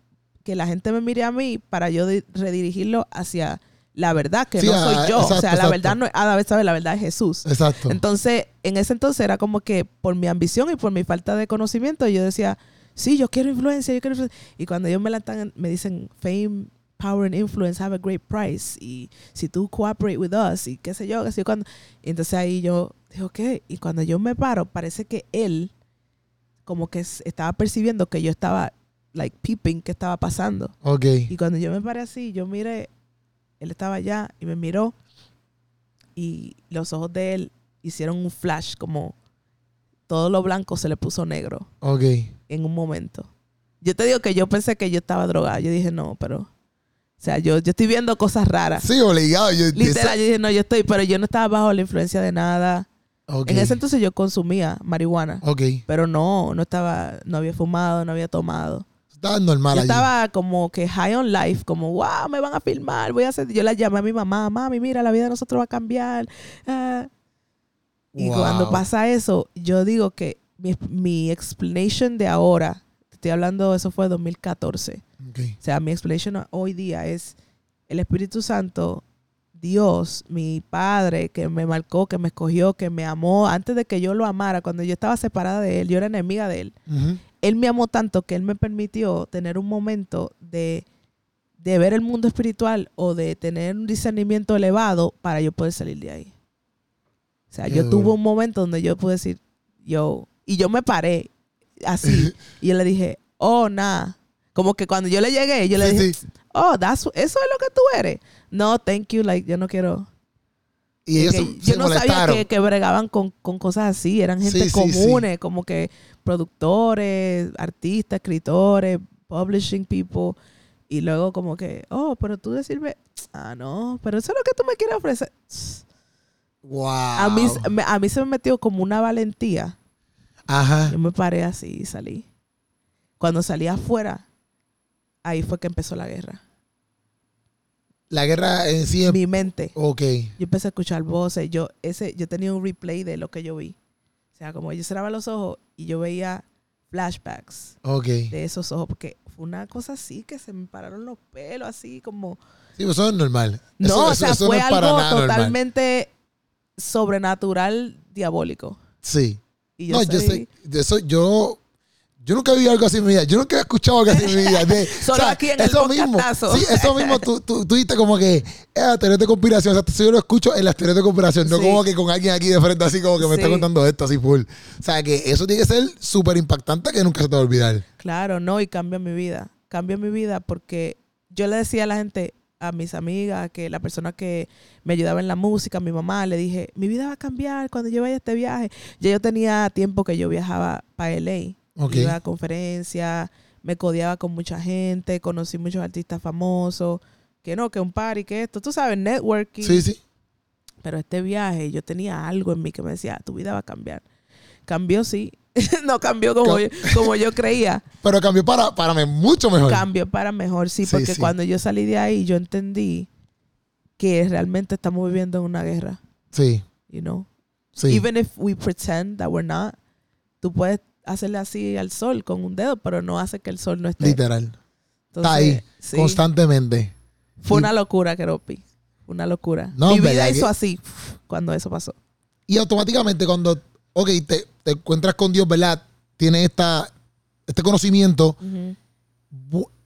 que la gente me mire a mí para yo di- redirigirlo hacia la verdad, que Sí, no soy yo. o sea, la exacto. verdad no es, a veces sabes, la verdad es Jesús. Exacto. Entonces, en ese entonces era como que por mi ambición y por mi falta de conocimiento, yo decía, sí, yo quiero influencia, yo quiero influencia. Y cuando ellos me la están, me dicen, fame, power and influence have a great price. Y si tú cooperate with us, y qué sé yo, qué sé yo, cuando. Y entonces ahí yo digo, ¿qué? Y cuando yo me paro, parece que él, como que estaba percibiendo que yo estaba, like, peeping qué estaba pasando. ok. Y cuando yo me paré así, yo miré, él estaba allá y me miró y los ojos de él hicieron un flash como todo lo blanco se le puso negro Ok. en un momento. Yo te digo que yo pensé que yo estaba drogada. Yo dije, no, pero... O sea, yo, yo estoy viendo cosas raras. Sí, obligado. Yo, Literal, yo dije, no, yo estoy, pero yo no estaba bajo la influencia de nada. En ese entonces yo consumía marihuana, Ok. pero no, no estaba, no había fumado, no había tomado. Estaba normal Yo allí. estaba como que high on life, como, wow, me van a filmar, voy a hacer. Yo la llamé a mi mamá, mami, mira, la vida de nosotros va a cambiar. ah". Y Wow. cuando pasa eso, yo digo que mi, mi explanation de ahora, te estoy hablando, eso fue 2014. Ok. O sea, mi explanation hoy día es el Espíritu Santo, Dios, mi Padre, que me marcó, que me escogió, que me amó antes de que yo lo amara, cuando yo estaba separada de Él, yo era enemiga de Él Ujú. él me amó tanto que él me permitió tener un momento de, de ver el mundo espiritual o de tener un discernimiento elevado para yo poder salir de ahí. O sea, Qué yo duro. tuve un momento donde yo pude decir, yo, y yo me paré así, [laughs] y yo le dije, oh, nada. Como que cuando yo le llegué, yo le Sí, dije, sí. oh, that's, eso es lo que tú eres. No, thank you, like, yo no quiero. Y ellos se, yo se no sabía molestaron. que, que bregaban con, con cosas así, eran gente Sí, comunes, como que productores, artistas, escritores, publishing people, y luego como que, oh, pero tú decirme, ah, no, pero eso es lo que tú me quieres ofrecer. Wow. A, mí, a mí se me metió como una valentía. Ajá. Yo me paré así y salí. Cuando salí afuera, ahí fue que empezó la guerra. La guerra en sí. Mi mente. Ok. Yo empecé a escuchar voces. Yo, ese, yo tenía un replay de lo que yo vi. O sea, como yo cerraba los ojos y yo veía flashbacks Ok. de esos ojos. Porque fue una cosa así que se me pararon los pelos, así como. Sí, pues eso es normal. No, Eso- o sea, eso no fue para algo normal. totalmente sobrenatural, diabólico. Sí. Y yo no, yo salí- sé. Eso, yo. Yo nunca he vivido algo así en mi vida. Yo nunca he escuchado algo así en mi vida. De- [laughs] Solo aquí en el eso mismo. podcastazo. Sí, eso mismo. Tú, tú, tú dijiste como que. Eh, teorías de conspiración. O sea, eso yo lo escucho en las teorías de conspiración. No como que con alguien aquí de frente así como que me está contando esto así full. O sea, que eso tiene que ser súper impactante que nunca se te va a olvidar. Claro, no, y cambia mi vida. Cambia mi vida porque yo le decía a la gente, a mis amigas, que la persona que me ayudaba en la música, mi mamá, le dije, mi vida va a cambiar cuando yo vaya a este viaje. Ya yo tenía tiempo que yo viajaba para LA. Ok. Iba a conferencias, me codeaba con mucha gente, conocí muchos artistas famosos, que no, que un party, que esto, tú sabes, networking. Sí, sí. Pero este viaje, yo tenía algo en mí que me decía, tu vida va a cambiar. Cambió, sí. [laughs] no cambió como, Cam- yo, como yo creía. Pero cambió para, para mí mucho mejor. Cambió para mejor, sí, Sí, porque sí. cuando yo salí de ahí, yo entendí que realmente estamos viviendo en una guerra, Sí, you know. sí. Even if we pretend that we're not, tú puedes hacerle así al sol con un dedo, pero no hace que el sol no esté. Literal. Entonces, Está ahí, sí, constantemente. Fue Y- una locura, Keropi. Una locura. No, Mi vida hizo que- así cuando eso pasó. Y automáticamente cuando, ok, te, te encuentras con Dios, ¿verdad? Tienes esta, este conocimiento,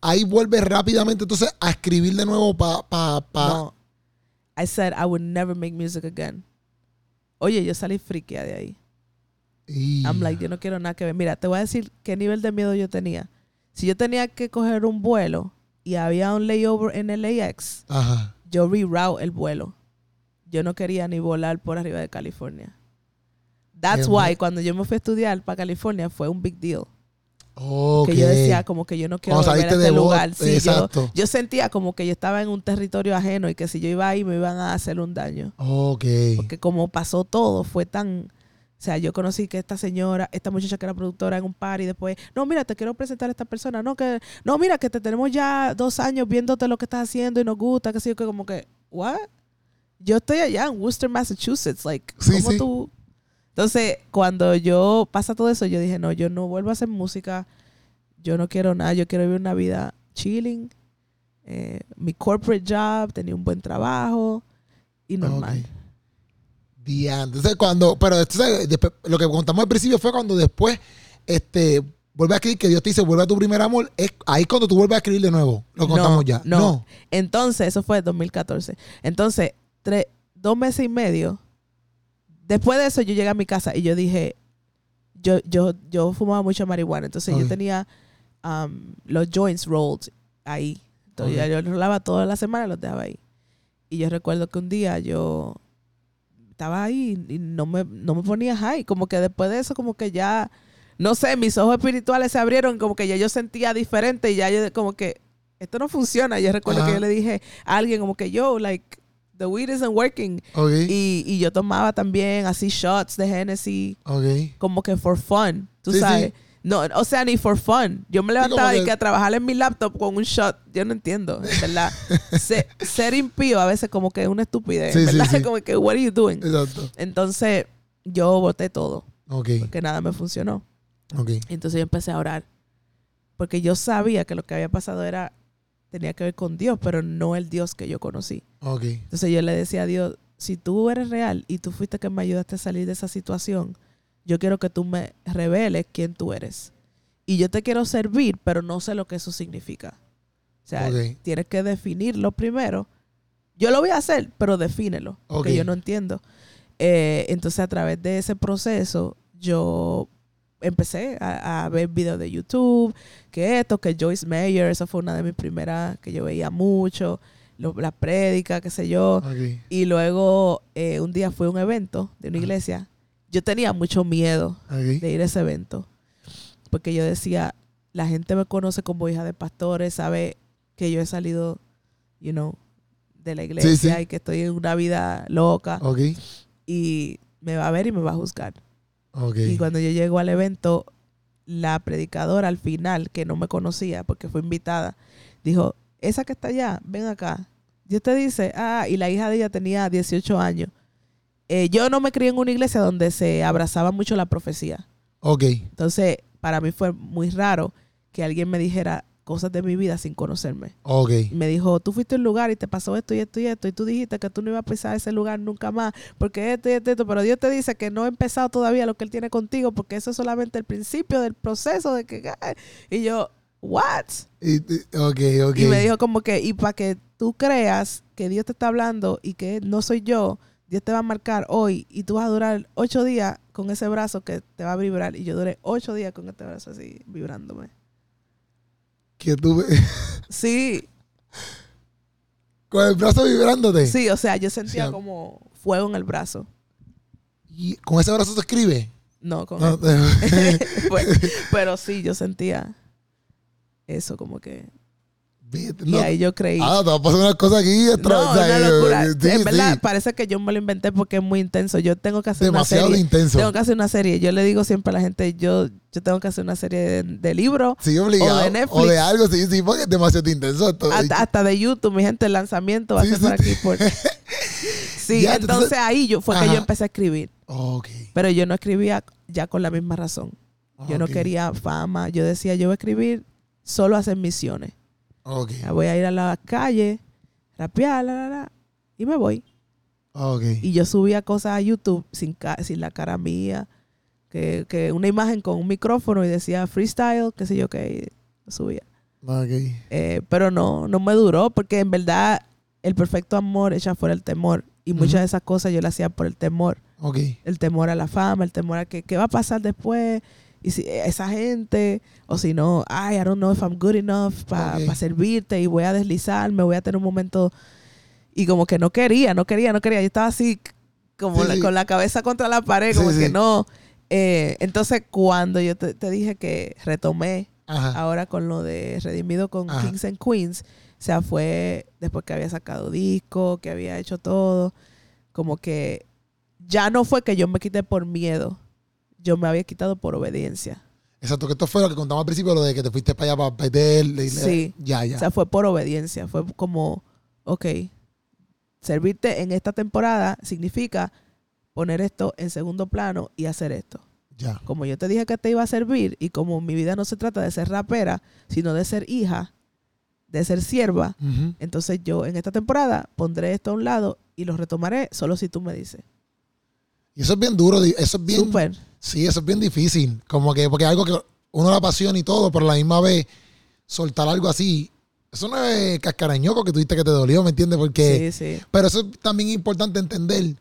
ahí vuelves rápidamente entonces a escribir de nuevo para... Pa, pa, No. I said I would never make music again. Oye, yo salí friquea de ahí. Y- I'm like, yo no quiero nada que ver. Mira, te voy a decir qué nivel de miedo yo tenía. Si yo tenía que coger un vuelo y había un layover en LAX, Ajá. yo reroute el vuelo. Yo no quería ni volar por arriba de California. That's why cuando yo me fui a estudiar para California fue un big deal. Ok. Que yo decía como que yo no quiero volver a este lugar. Sí, yo, exacto. yo sentía como que yo estaba en un territorio ajeno y que si yo iba ahí me iban a hacer un daño. Ok. Porque como pasó todo, fue tan... O sea, yo conocí que esta señora, esta muchacha que era productora en un par y después, no, mira, te quiero presentar a esta persona. No, que, no, mira, que te tenemos ya dos años viéndote lo que estás haciendo y nos gusta, que sé yo, que como que, ¿what? Yo estoy allá en Worcester, Massachusetts. Like, Sí, ¿cómo sí. tú? Entonces, cuando yo pasa todo eso, yo dije, no, yo no vuelvo a hacer música. Yo no quiero nada. Yo quiero vivir una vida chilling. eh, mi corporate job, tenía un buen trabajo y normal. Ok. Diantre. Entonces, cuando, pero entonces, después, lo que contamos al principio fue cuando después, este, vuelve a escribir, que Dios te dice, vuelve a tu primer amor, es ahí cuando tú vuelves a escribir de nuevo. Lo contamos ya. No. Entonces, eso fue 2014. Entonces, tres, dos meses y medio. Después de eso, yo llegué a mi casa y yo dije, yo, yo, yo fumaba mucha marihuana. Entonces, yo tenía um, los joints rolled ahí. Entonces, yo los rolaba toda la semana y los dejaba ahí. Y yo recuerdo que un día yo estaba ahí y no me, no me ponía high. Como que después de eso, como que ya, no sé, mis ojos espirituales se abrieron, como que ya yo sentía diferente y ya yo como que esto no funciona. Yo recuerdo Ajá. que yo le dije a alguien como que yo, like, the weed isn't working. Ok. Y, y yo tomaba también así shots de Hennessy, ok. como que for fun, tú Sí, sabes. sí. No, o sea, ni for fun. Yo me levantaba y que- que a trabajar en mi laptop con un shot. Yo no entiendo, en verdad. [laughs] Se- ser impío a veces como que es una estupidez, Sí, en sí, ¿verdad? sí. [laughs] Como que, what are you doing? Exacto. Entonces, yo boté todo, Ok. porque nada me funcionó. Ok. Entonces yo empecé a orar. Porque yo sabía que lo que había pasado era, tenía que ver con Dios, pero no el Dios que yo conocí. Ok. Entonces yo le decía a Dios, si tú eres real y tú fuiste que me ayudaste a salir de esa situación, yo quiero que tú me reveles quién tú eres. Y yo te quiero servir, pero no sé lo que eso significa. O sea, tienes que definirlo primero. Yo lo voy a hacer, pero defínelo, porque yo no entiendo. Eh, entonces, a través de ese proceso, yo empecé a, a ver videos de YouTube, que esto, que Joyce Meyer, esa fue una de mis primeras que yo veía mucho. la prédica, qué sé yo. Y luego eh, un día fue un evento de una iglesia. Yo tenía mucho miedo de ir a ese evento. Porque yo decía, la gente me conoce como hija de pastores, sabe que yo he salido, you know, de la iglesia sí. y que estoy en una vida loca. Y me va a ver y me va a juzgar. Y cuando yo llego al evento, la predicadora al final, que no me conocía porque fue invitada, dijo, esa que está allá, ven acá. Dios te dice, ah, y la hija de ella tenía 18 años. Eh, yo no me crié en una iglesia donde se abrazaba mucho la profecía. Ok. Entonces, para mí fue muy raro que alguien me dijera cosas de mi vida sin conocerme. Ok. Me dijo, tú fuiste a un lugar y te pasó esto y esto y esto, y tú dijiste que tú no ibas a pisar ese lugar nunca más, porque esto y esto y esto, pero Dios te dice que no ha empezado todavía lo que Él tiene contigo, porque eso es solamente el principio del proceso de que... Y yo, ¿what? Y- y- ok, ok. Y me dijo como que, y para que tú creas que Dios te está hablando y que no soy yo, Dios te va a marcar hoy y tú vas a durar ocho días con ese brazo que te va a vibrar. Y yo duré ocho días con este brazo así, vibrándome. Que tú... [laughs] Sí, con el brazo vibrándote. sí, o sea, yo sentía como fuego en el brazo. Y con ese brazo se escribe. No, con No, [laughs] [laughs] Pues, pero sí, yo sentía eso como que... Y ahí yo creí. Ah, te va a pasar una cosa aquí no, una eh, locura. sí, en verdad, sí. parece que yo me lo inventé porque es muy intenso. Yo tengo que hacer Demasiado una serie. intenso. Tengo que hacer una serie. Yo le digo siempre a la gente, yo, yo tengo que hacer una serie de, de libros, Sí, obligado. o de O de, Netflix. algo, sí, sí, porque es demasiado intenso. hasta, hasta de YouTube, mi gente, el lanzamiento va a ser por aquí. Por... [laughs] Sí, Ya, entonces entonces- ahí yo, fue que yo empecé a escribir. Ok. Pero yo no escribía ya con la misma razón. Yo no quería fama. Yo decía, yo voy a escribir solo a hacer misiones. Ok. Ya voy a ir a la calle, rapear, la, la, la, y me voy. Ok. Y yo subía cosas a YouTube sin, sin la cara mía, que, que una imagen con un micrófono y decía freestyle, qué sé yo, que lo subía. Ok. Eh, pero no, no me duró porque en verdad el perfecto amor echa fuera el temor. Y muchas de esas cosas yo las hacía por el temor. Ok. El temor a la fama, el temor a que qué va a pasar después. Y si esa gente, o si no, ay, I don't know if I'm good enough para Ok. servirte y voy a deslizarme, voy a tener un momento. Y como que no quería, no quería, no quería. Yo estaba así, como Sí, la- sí. con la cabeza contra la pared, como Sí, que no. Eh, entonces, cuando yo te, te dije que retomé Ajá. ahora con lo de Redimido con Ajá. Kings and Queens, o sea, fue después que había sacado disco, que había hecho todo, como que ya no fue que yo me quité por miedo, yo me había quitado por obediencia. Exacto, que esto fue lo que contamos al principio, lo de que te fuiste para allá para perder. le- le- Sí. Ya, ya. O sea, fue por obediencia, fue como, ok, servirte en esta temporada significa poner esto en segundo plano y hacer esto. ya. Como yo te dije que te iba a servir y como mi vida no se trata de ser rapera, sino de ser hija, de ser sierva, entonces yo en esta temporada pondré esto a un lado y lo retomaré solo si tú me dices. Y eso es bien duro, eso es bien. Súper. Sí, eso es bien difícil. Como que, porque es algo que uno la apasiona y todo, pero a la misma vez soltar algo así. Eso no es cascarañoco que tuviste que te dolió, ¿me entiendes? Porque. Sí, sí. Pero eso es también importante entender.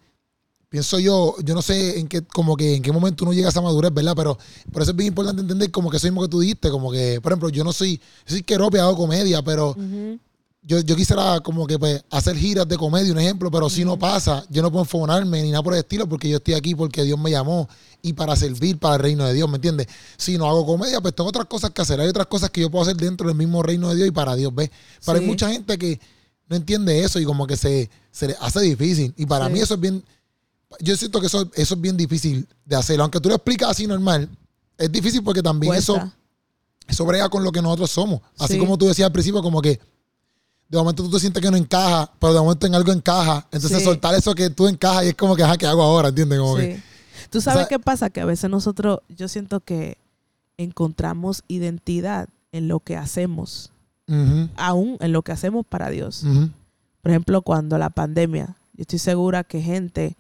Pienso yo, yo no sé en qué, como que en qué momento uno llega a esa madurez, ¿verdad? Pero por eso es bien importante entender como que eso mismo que tú dijiste, como que, por ejemplo, yo no soy, yo soy querope, hago comedia, pero. Yo, yo quisiera como que pues, hacer giras de comedia, un ejemplo, pero si no pasa, yo no puedo enfonarme ni nada por el estilo porque yo estoy aquí porque Dios me llamó y para servir para el reino de Dios, ¿me entiendes? Si no hago comedia, pues tengo otras cosas que hacer, hay otras cosas que yo puedo hacer dentro del mismo reino de Dios y para Dios, ¿ves? Pero Sí. hay mucha gente que no entiende eso y como que se, se le hace difícil. Y para Sí. mí eso es bien, yo siento que eso, eso es bien difícil de hacerlo. Aunque tú lo explicas así normal, es difícil porque también eso eso brega con lo que nosotros somos. Así Sí. como tú decías al principio, como que de momento tú te sientes que no encaja, pero de momento en algo encaja. Entonces Sí. soltar eso que tú encajas y es como que, ajá, ¿qué hago ahora? ¿Entiendes? Como que. ¿Tú sabes sea- qué pasa? Que a veces nosotros, yo siento que encontramos identidad en lo que hacemos, ujú, aún en lo que hacemos para Dios. Por ejemplo, cuando la pandemia, yo estoy segura que gente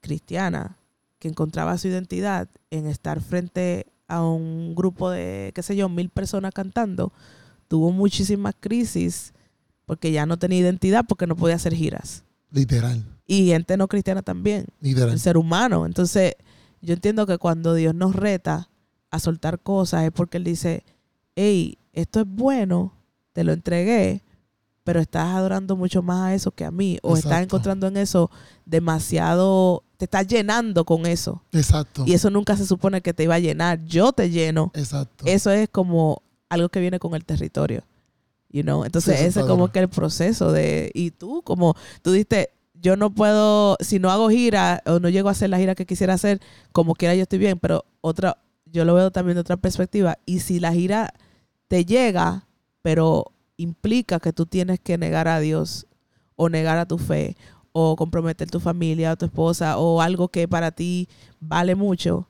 cristiana que encontraba su identidad en estar frente a un grupo de, qué sé yo, mil personas cantando, tuvo muchísimas crisis porque ya no tenía identidad porque no podía hacer giras. literal, Y gente no cristiana también, literal. el ser humano. Entonces, yo entiendo que cuando Dios nos reta a soltar cosas es porque Él dice, hey, esto es bueno, te lo entregué, pero estás adorando mucho más a eso que a mí, o estás encontrando en eso demasiado, te estás llenando con eso. Exacto. Y eso nunca se supone que te iba a llenar. Yo te lleno. Exacto. Eso es como algo que viene con el territorio. You know? Entonces, Sí, ese es como que el proceso de. Y tú, como tú diste, yo no puedo, si no hago gira o no llego a hacer la gira que quisiera hacer, como quiera yo estoy bien, pero otra, yo lo veo también de otra perspectiva. Y si la gira te llega, pero implica que tú tienes que negar a Dios o negar a tu fe o comprometer tu familia o tu esposa o algo que para ti vale mucho,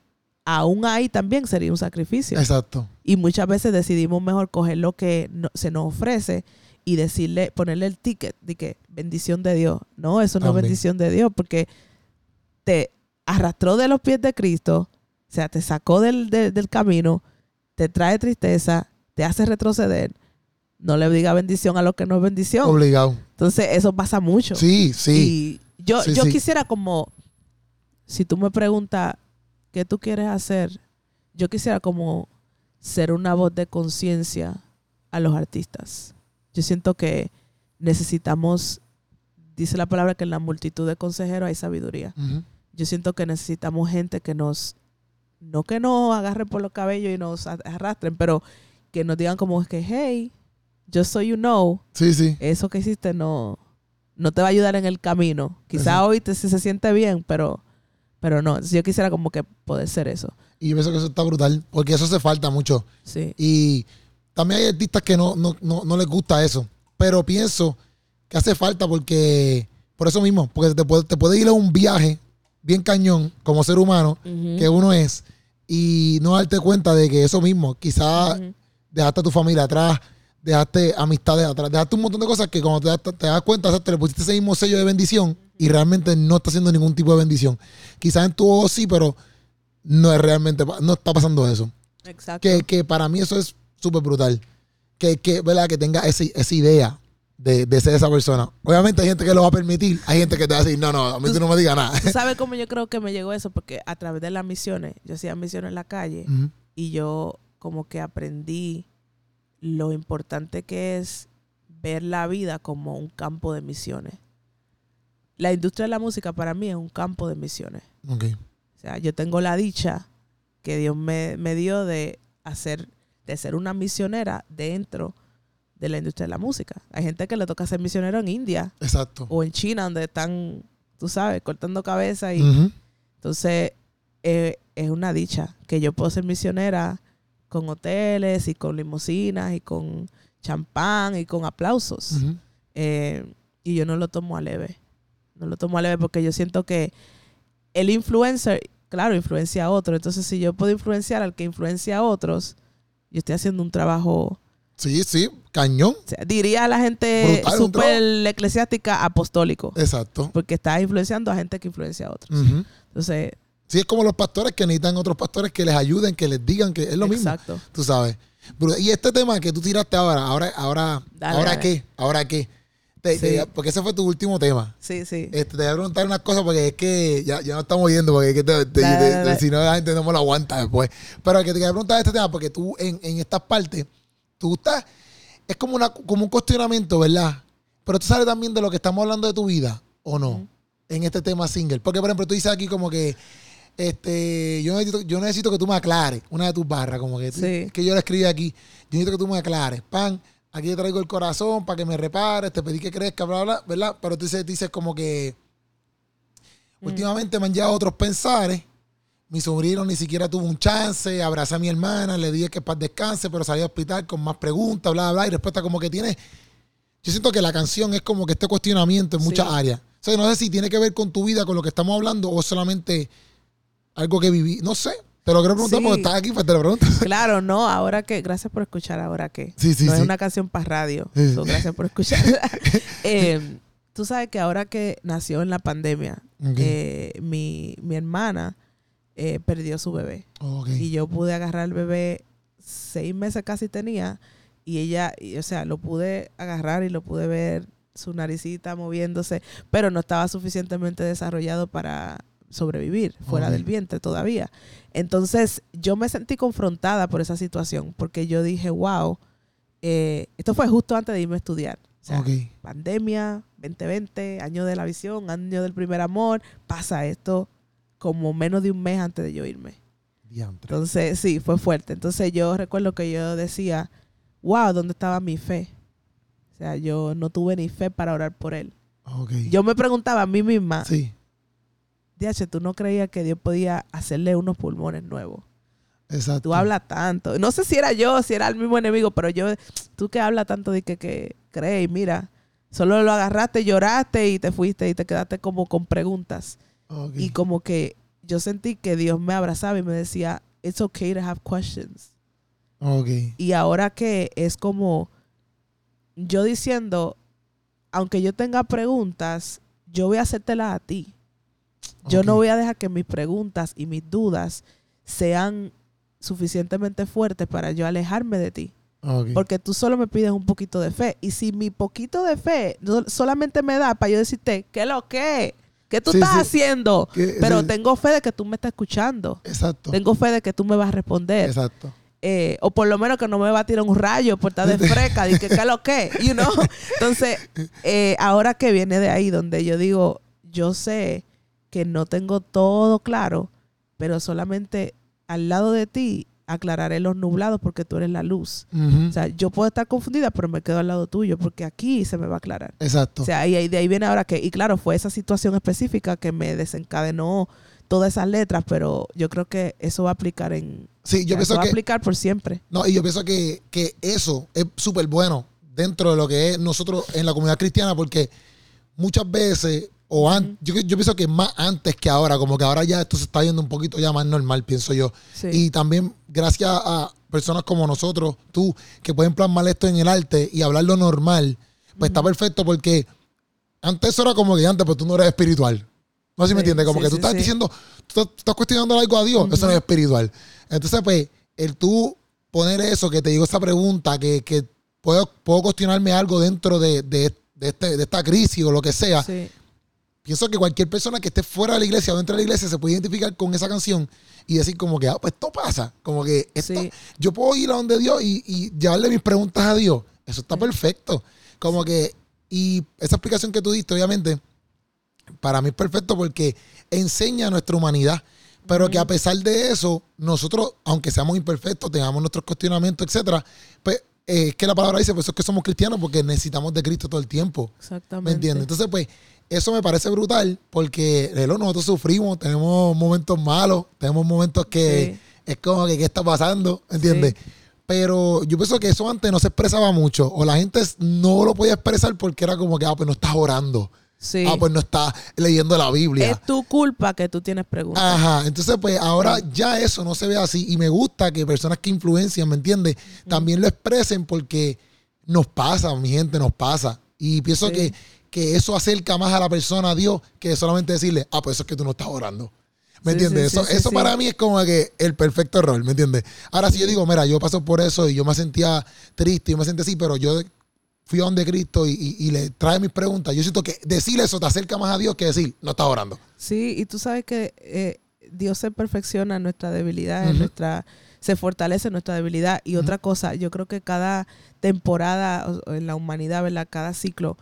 aún ahí también sería un sacrificio. Exacto. Y muchas veces decidimos mejor coger lo que no- se nos ofrece y decirle, ponerle el ticket de que bendición de Dios. No, eso no Amén. es bendición de Dios porque te arrastró de los pies de Cristo, o sea, te sacó del, de- del camino, te trae tristeza, te hace retroceder. No le diga bendición a lo que no es bendición. Obligado. Entonces, eso pasa mucho. Sí, sí. Y yo, Sí, yo sí. quisiera como, si tú me preguntas, ¿qué tú quieres hacer? Yo quisiera como ser una voz de conciencia a los artistas. Yo siento que necesitamos, dice la palabra que en la multitud de consejeros hay sabiduría. Yo siento que necesitamos gente que nos, no que nos agarren por los cabellos y nos arrastren, pero que nos digan como es que, hey, yo soy you know, Sí, sí. eso que hiciste no, no te va a ayudar en el camino. Quizá Exacto. hoy te, se, se siente bien, pero, pero no. Yo quisiera como que poder ser eso. Y yo pienso que eso está brutal, porque eso hace falta mucho. Sí. Y también hay artistas que no, no, no, no les gusta eso. Pero pienso que hace falta porque, por eso mismo, porque te puede, te puede ir a un viaje bien cañón como ser humano que uno es y no darte cuenta de que eso mismo, quizás Ujú. dejaste a tu familia atrás, dejaste amistades atrás, dejaste un montón de cosas que cuando te, das- te das cuenta, o sea, te le pusiste ese mismo sello de bendición y realmente no está haciendo ningún tipo de bendición. Quizás en tu ojo sí, pero no es realmente, no está pasando eso. Exacto. Que, que para mí eso es súper brutal. Que, que, ¿verdad? que tenga ese- esa idea de, de ser esa persona. Obviamente hay gente que lo va a permitir, hay gente que te va a decir, no, no, a mí tú no me digas nada. ¿Tú sabes [laughs] cómo yo creo que me llegó eso? Porque a través de las misiones, yo hacía misiones en la calle y yo como que aprendí lo importante que es ver la vida como un campo de misiones. La industria de la música para mí es un campo de misiones. Ok. O sea, yo tengo la dicha que Dios me, me dio de hacer, de ser una misionera dentro de la industria de la música. Hay gente que le toca ser misionero en India Exacto. o en China, donde están, tú sabes, cortando cabeza y entonces eh, es una dicha que yo puedo ser misionera con hoteles y con limusinas y con champán y con aplausos. Eh, y yo no lo tomo a leve. No lo tomo a leve porque yo siento que el influencer, claro, influencia a otros. Entonces, si yo puedo influenciar al que influencia a otros, yo estoy haciendo un trabajo, Sí, sí, cañón. o sea, diría a la gente súper eclesiástica apostólico, Exacto. porque está influenciando a gente que influencia a otros. Entonces, Sí, es como los pastores que necesitan otros pastores que les ayuden, que les digan que es lo mismo. exacto. Tú sabes. Y este tema que tú tiraste ahora, ahora, ahora, Dale, ¿ahora dale. qué? ¿Ahora qué? Te- Sí. te- porque ese fue tu último tema. Sí, sí. Este, te voy a preguntar unas cosas porque es que ya, ya no estamos yendo, porque es que te- si no la gente no me lo aguanta después. Pero que te quería preguntar este tema porque tú en, en estas partes, tú estás, es como, una, como un cuestionamiento, ¿verdad? Pero tú sabes también de lo que estamos hablando de tu vida, ¿o no? En este tema single. Porque, por ejemplo, tú dices aquí como que, este, yo necesito, yo necesito que tú me aclares una de tus barras, como que, tú- Sí. que yo la escribí aquí. Yo necesito que tú me aclares. Pan, aquí te traigo el corazón para que me repares, te pedí que crezca, bla, bla, bla, ¿verdad? Pero tú dices, dices como que Mm. últimamente me han llegado otros pensares. Mi sobrino ni siquiera tuvo un chance, abracé a mi hermana, le dije que para descanse, pero salí al hospital con más preguntas, bla, bla, y respuesta como que tiene. Yo siento que la canción es como que este cuestionamiento en Sí. muchas áreas. O sea, no sé si tiene que ver con tu vida, con lo que estamos hablando, o solamente algo que viví. No sé. Te lo quiero preguntar Sí. porque estás aquí, pues te lo pregunto. [laughs] Claro, no, ahora que, gracias por escuchar, ahora que. Sí, sí, no es una canción para radio. So, gracias por escuchar. [laughs] Eh, tú sabes que ahora que nació en la pandemia, eh, mi, mi hermana eh, perdió su bebé. Y yo pude agarrar al bebé, seis meses casi tenía, y ella, y, o sea, lo pude agarrar y lo pude ver su naricita moviéndose, pero no estaba suficientemente desarrollado para sobrevivir fuera del vientre todavía. Entonces yo me sentí confrontada por esa situación, porque yo dije, wow, eh, esto fue justo antes de irme a estudiar. O sea, Ok. pandemia, 2020, año de la visión, año del primer amor, pasa esto como menos de un mes antes de yo irme. Diantre. Entonces, sí, fue fuerte. Entonces yo recuerdo que yo decía, wow, ¿dónde estaba mi fe? O sea, yo no tuve ni fe para orar por él. Yo me preguntaba a mí misma, Sí, DH, ¿tú no creías que Dios podía hacerle unos pulmones nuevos? exacto. Tú hablas tanto. No sé si era yo, si era el mismo enemigo, pero yo, tú que hablas tanto de que, que crees, mira, solo lo agarraste, lloraste y te fuiste y te quedaste como con preguntas. Y como que yo sentí que Dios me abrazaba y me decía, it's okay to have questions. Ok. Y ahora que es como yo diciendo, aunque yo tenga preguntas, yo voy a hacértelas a ti. Yo no voy a dejar que mis preguntas y mis dudas sean suficientemente fuertes para yo alejarme de ti. Porque tú solo me pides un poquito de fe. Y si mi poquito de fe solamente me da para yo decirte, ¿qué lo que? ¿Qué tú Sí, estás sí. haciendo? Pero sí. tengo fe de que tú me estás escuchando. Exacto. Tengo fe de que tú me vas a responder. Exacto. Eh, o por lo menos que no me va a tirar un rayo por estar de [laughs] freca, y que qué lo que, you know. [laughs] Entonces, eh, ahora que viene de ahí, donde yo digo, yo sé que no tengo todo claro, pero solamente al lado de ti aclararé los nublados porque tú eres la luz. O sea, yo puedo estar confundida, pero me quedo al lado tuyo porque aquí se me va a aclarar. Exacto. O sea, y ahí, de ahí viene ahora que, y claro, fue esa situación específica que me desencadenó todas esas letras, pero yo creo que eso va a aplicar en... sí, yo eso pienso va a aplicar por siempre. No, y yo pienso que, que eso es súper bueno dentro de lo que es nosotros en la comunidad cristiana, porque muchas veces, o an- yo, yo pienso que más antes que ahora, como que ahora ya esto se está viendo un poquito ya más normal, pienso yo. Sí. Y también gracias a personas como nosotros, tú, que pueden plasmar esto en el arte y hablarlo normal, pues está perfecto porque antes eso era como que antes, pues tú no eres espiritual. No sé si me entiendes, como sí, que tú estás diciendo, tú estás, tú estás cuestionando algo a Dios, eso no es espiritual. Entonces, pues, el tú poner eso, que te digo esa pregunta, que, que puedo, puedo cuestionarme algo dentro de, de, de este, de esta crisis o lo que sea, Sí. Pienso que cualquier persona que esté fuera de la iglesia o dentro de la iglesia se puede identificar con esa canción y decir como que, ah, pues esto pasa. Como que esto, Sí. yo puedo ir a donde Dios y, y llevarle mis preguntas a Dios. Eso está perfecto. Como que, y esa explicación que tú diste, obviamente, para mí es perfecto porque enseña nuestra humanidad. Pero que a pesar de eso, nosotros, aunque seamos imperfectos, tengamos nuestros cuestionamientos, etcétera, pues eh, es que la palabra dice, pues eso es que somos cristianos porque necesitamos de Cristo todo el tiempo. Exactamente. ¿Me entiendes? Entonces, pues, eso me parece brutal porque nosotros sufrimos, tenemos momentos malos, tenemos momentos que es como que, ¿qué está pasando? ¿Entiendes? Sí. Pero yo pienso que eso antes no se expresaba mucho o la gente no lo podía expresar porque era como que, ah, pues no estás orando. Sí. Ah, pues no estás leyendo la Biblia. es tu culpa que tú tienes preguntas. Ajá, entonces pues ahora ya eso no se ve así y me gusta que personas que influencian, ¿me entiendes? También lo expresen porque nos pasa, mi gente, nos pasa. Y pienso Sí. que, que eso acerca más a la persona a Dios que solamente decirle, ah, pues eso es que tú no estás orando. ¿Me Sí, entiendes? sí, eso sí, eso para mí es como que el perfecto error, ¿me entiendes? Ahora si yo digo, mira, yo paso por eso y yo me sentía triste y me sentí así, pero yo fui a donde Cristo y, y- y le trae mis preguntas. Yo siento que decirle eso te acerca más a Dios que decir, no estás orando. Sí, y tú sabes que eh, Dios se perfecciona en nuestra debilidad, en nuestra, se fortalece nuestra debilidad. Y otra cosa, yo creo que cada temporada en la humanidad, ¿verdad? Cada ciclo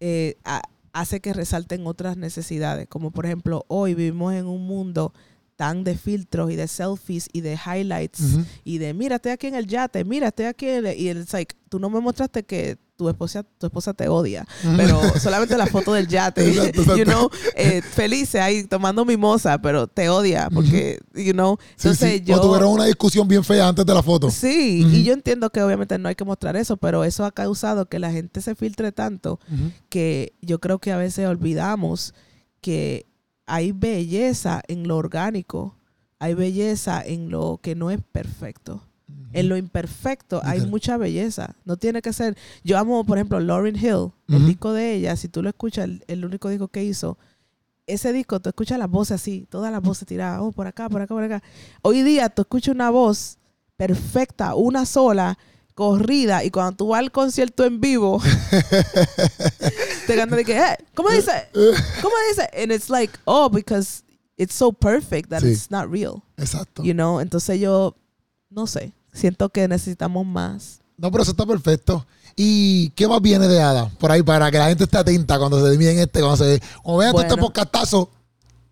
eh, ha- hace que resalten otras necesidades. Como por ejemplo, hoy vivimos en un mundo tan de filtros y de selfies y de highlights y de mira, estoy aquí en el yate, mira, estoy aquí en el-", y it's like, tú no me mostraste que tu esposa, tu esposa te odia, pero solamente la foto del yate, [laughs] Exacto, exacto. you know, eh, felices ahí tomando mimosa, pero te odia porque, you know, entonces sí. yo... O tuvieron una discusión bien fea antes de la foto. Sí, y yo entiendo que obviamente no hay que mostrar eso, pero eso ha causado que la gente se filtre tanto que yo creo que a veces olvidamos que hay belleza en lo orgánico, hay belleza en lo que no es perfecto. En lo imperfecto hay mucha belleza. No tiene que ser. Yo amo, por ejemplo, Lauryn Hill, el disco de ella. Si tú lo escuchas, el, el único disco que hizo, ese disco, tú escuchas las voces así, todas las voces tiradas, oh, por acá, por acá, por acá. Hoy día tú escuchas una voz perfecta, una sola, corrida, y cuando tú vas al concierto en vivo, [laughs] te cantan de que, eh, ¿cómo dice? ¿Cómo dice? And it's like, oh, because it's so perfect that Sí. it's not real. Exacto. You know, entonces yo no sé, siento que necesitamos más No, pero eso está perfecto. ¿Y qué más viene de Ada? Por ahí, para que la gente esté atenta cuando se termine este, cuando se cuando vean Bueno. este podcastazo,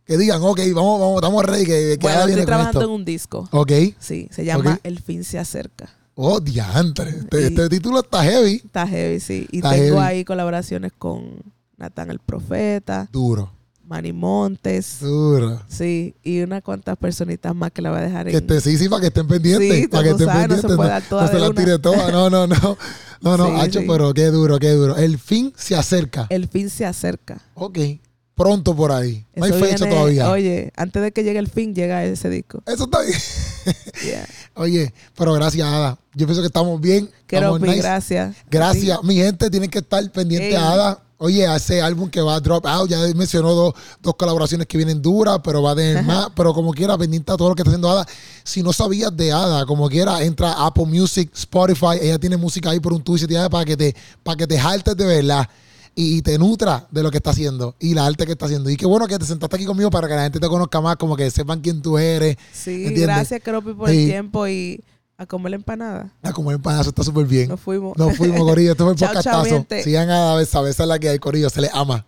que digan, ok, vamos, vamos, estamos ready, que, que Bueno, Ada estoy viene con trabajando en esto. un disco. Ok. Sí, se llama Ok. El fin se acerca. Oh, diantre. Este, Y- este título está heavy. Está heavy, sí. Y Está tengo heavy. ahí colaboraciones con Natán el Profeta, Duro, Manny Montes, duro. sí, y unas cuantas personitas más que la voy a dejar Que en... esté, sí, sí, para que estén pendientes. Sí, para que estén sabes, no se pendientes. puede dar toda no se de la una. tire toda. No, no, no. [laughs] No, no, Sí, hacho, sí. pero qué duro, qué duro. El fin se acerca. El fin se acerca. Ok. Pronto por ahí. No hay fecha viene- todavía. Oye, antes de que llegue el fin, llega ese disco. Eso está bien. [laughs] Yeah. Oye, pero gracias, Ada. Yo pienso que estamos bien. Quiero nice. gracias. Gracias. Mi gente tienen que estar pendiente a Ada. Oye, a ese álbum que va a drop out, ya mencionó dos, dos colaboraciones que vienen duras, pero va a tener más. Pero como quiera, pendiente a todo lo que está haciendo Ada. Si no sabías de Ada, como quiera, entra a Apple Music, Spotify. Ella tiene música ahí por un llaves para que te, para que te jaltes de verdad y te nutra de lo que está haciendo y la arte que está haciendo. Y qué bueno que te sentaste aquí conmigo para que la gente te conozca más, como que sepan quién tú eres. Sí, ¿Entiendes? gracias, Keropi, por Sí. el tiempo y a comer la empanada. Ah, como el panazo está súper bien. Nos fuimos. Nos fuimos, Corillo. Esto fue el [laughs] podcastazo. Sigan a la vez, a veces la que hay, Corillo. Se les ama.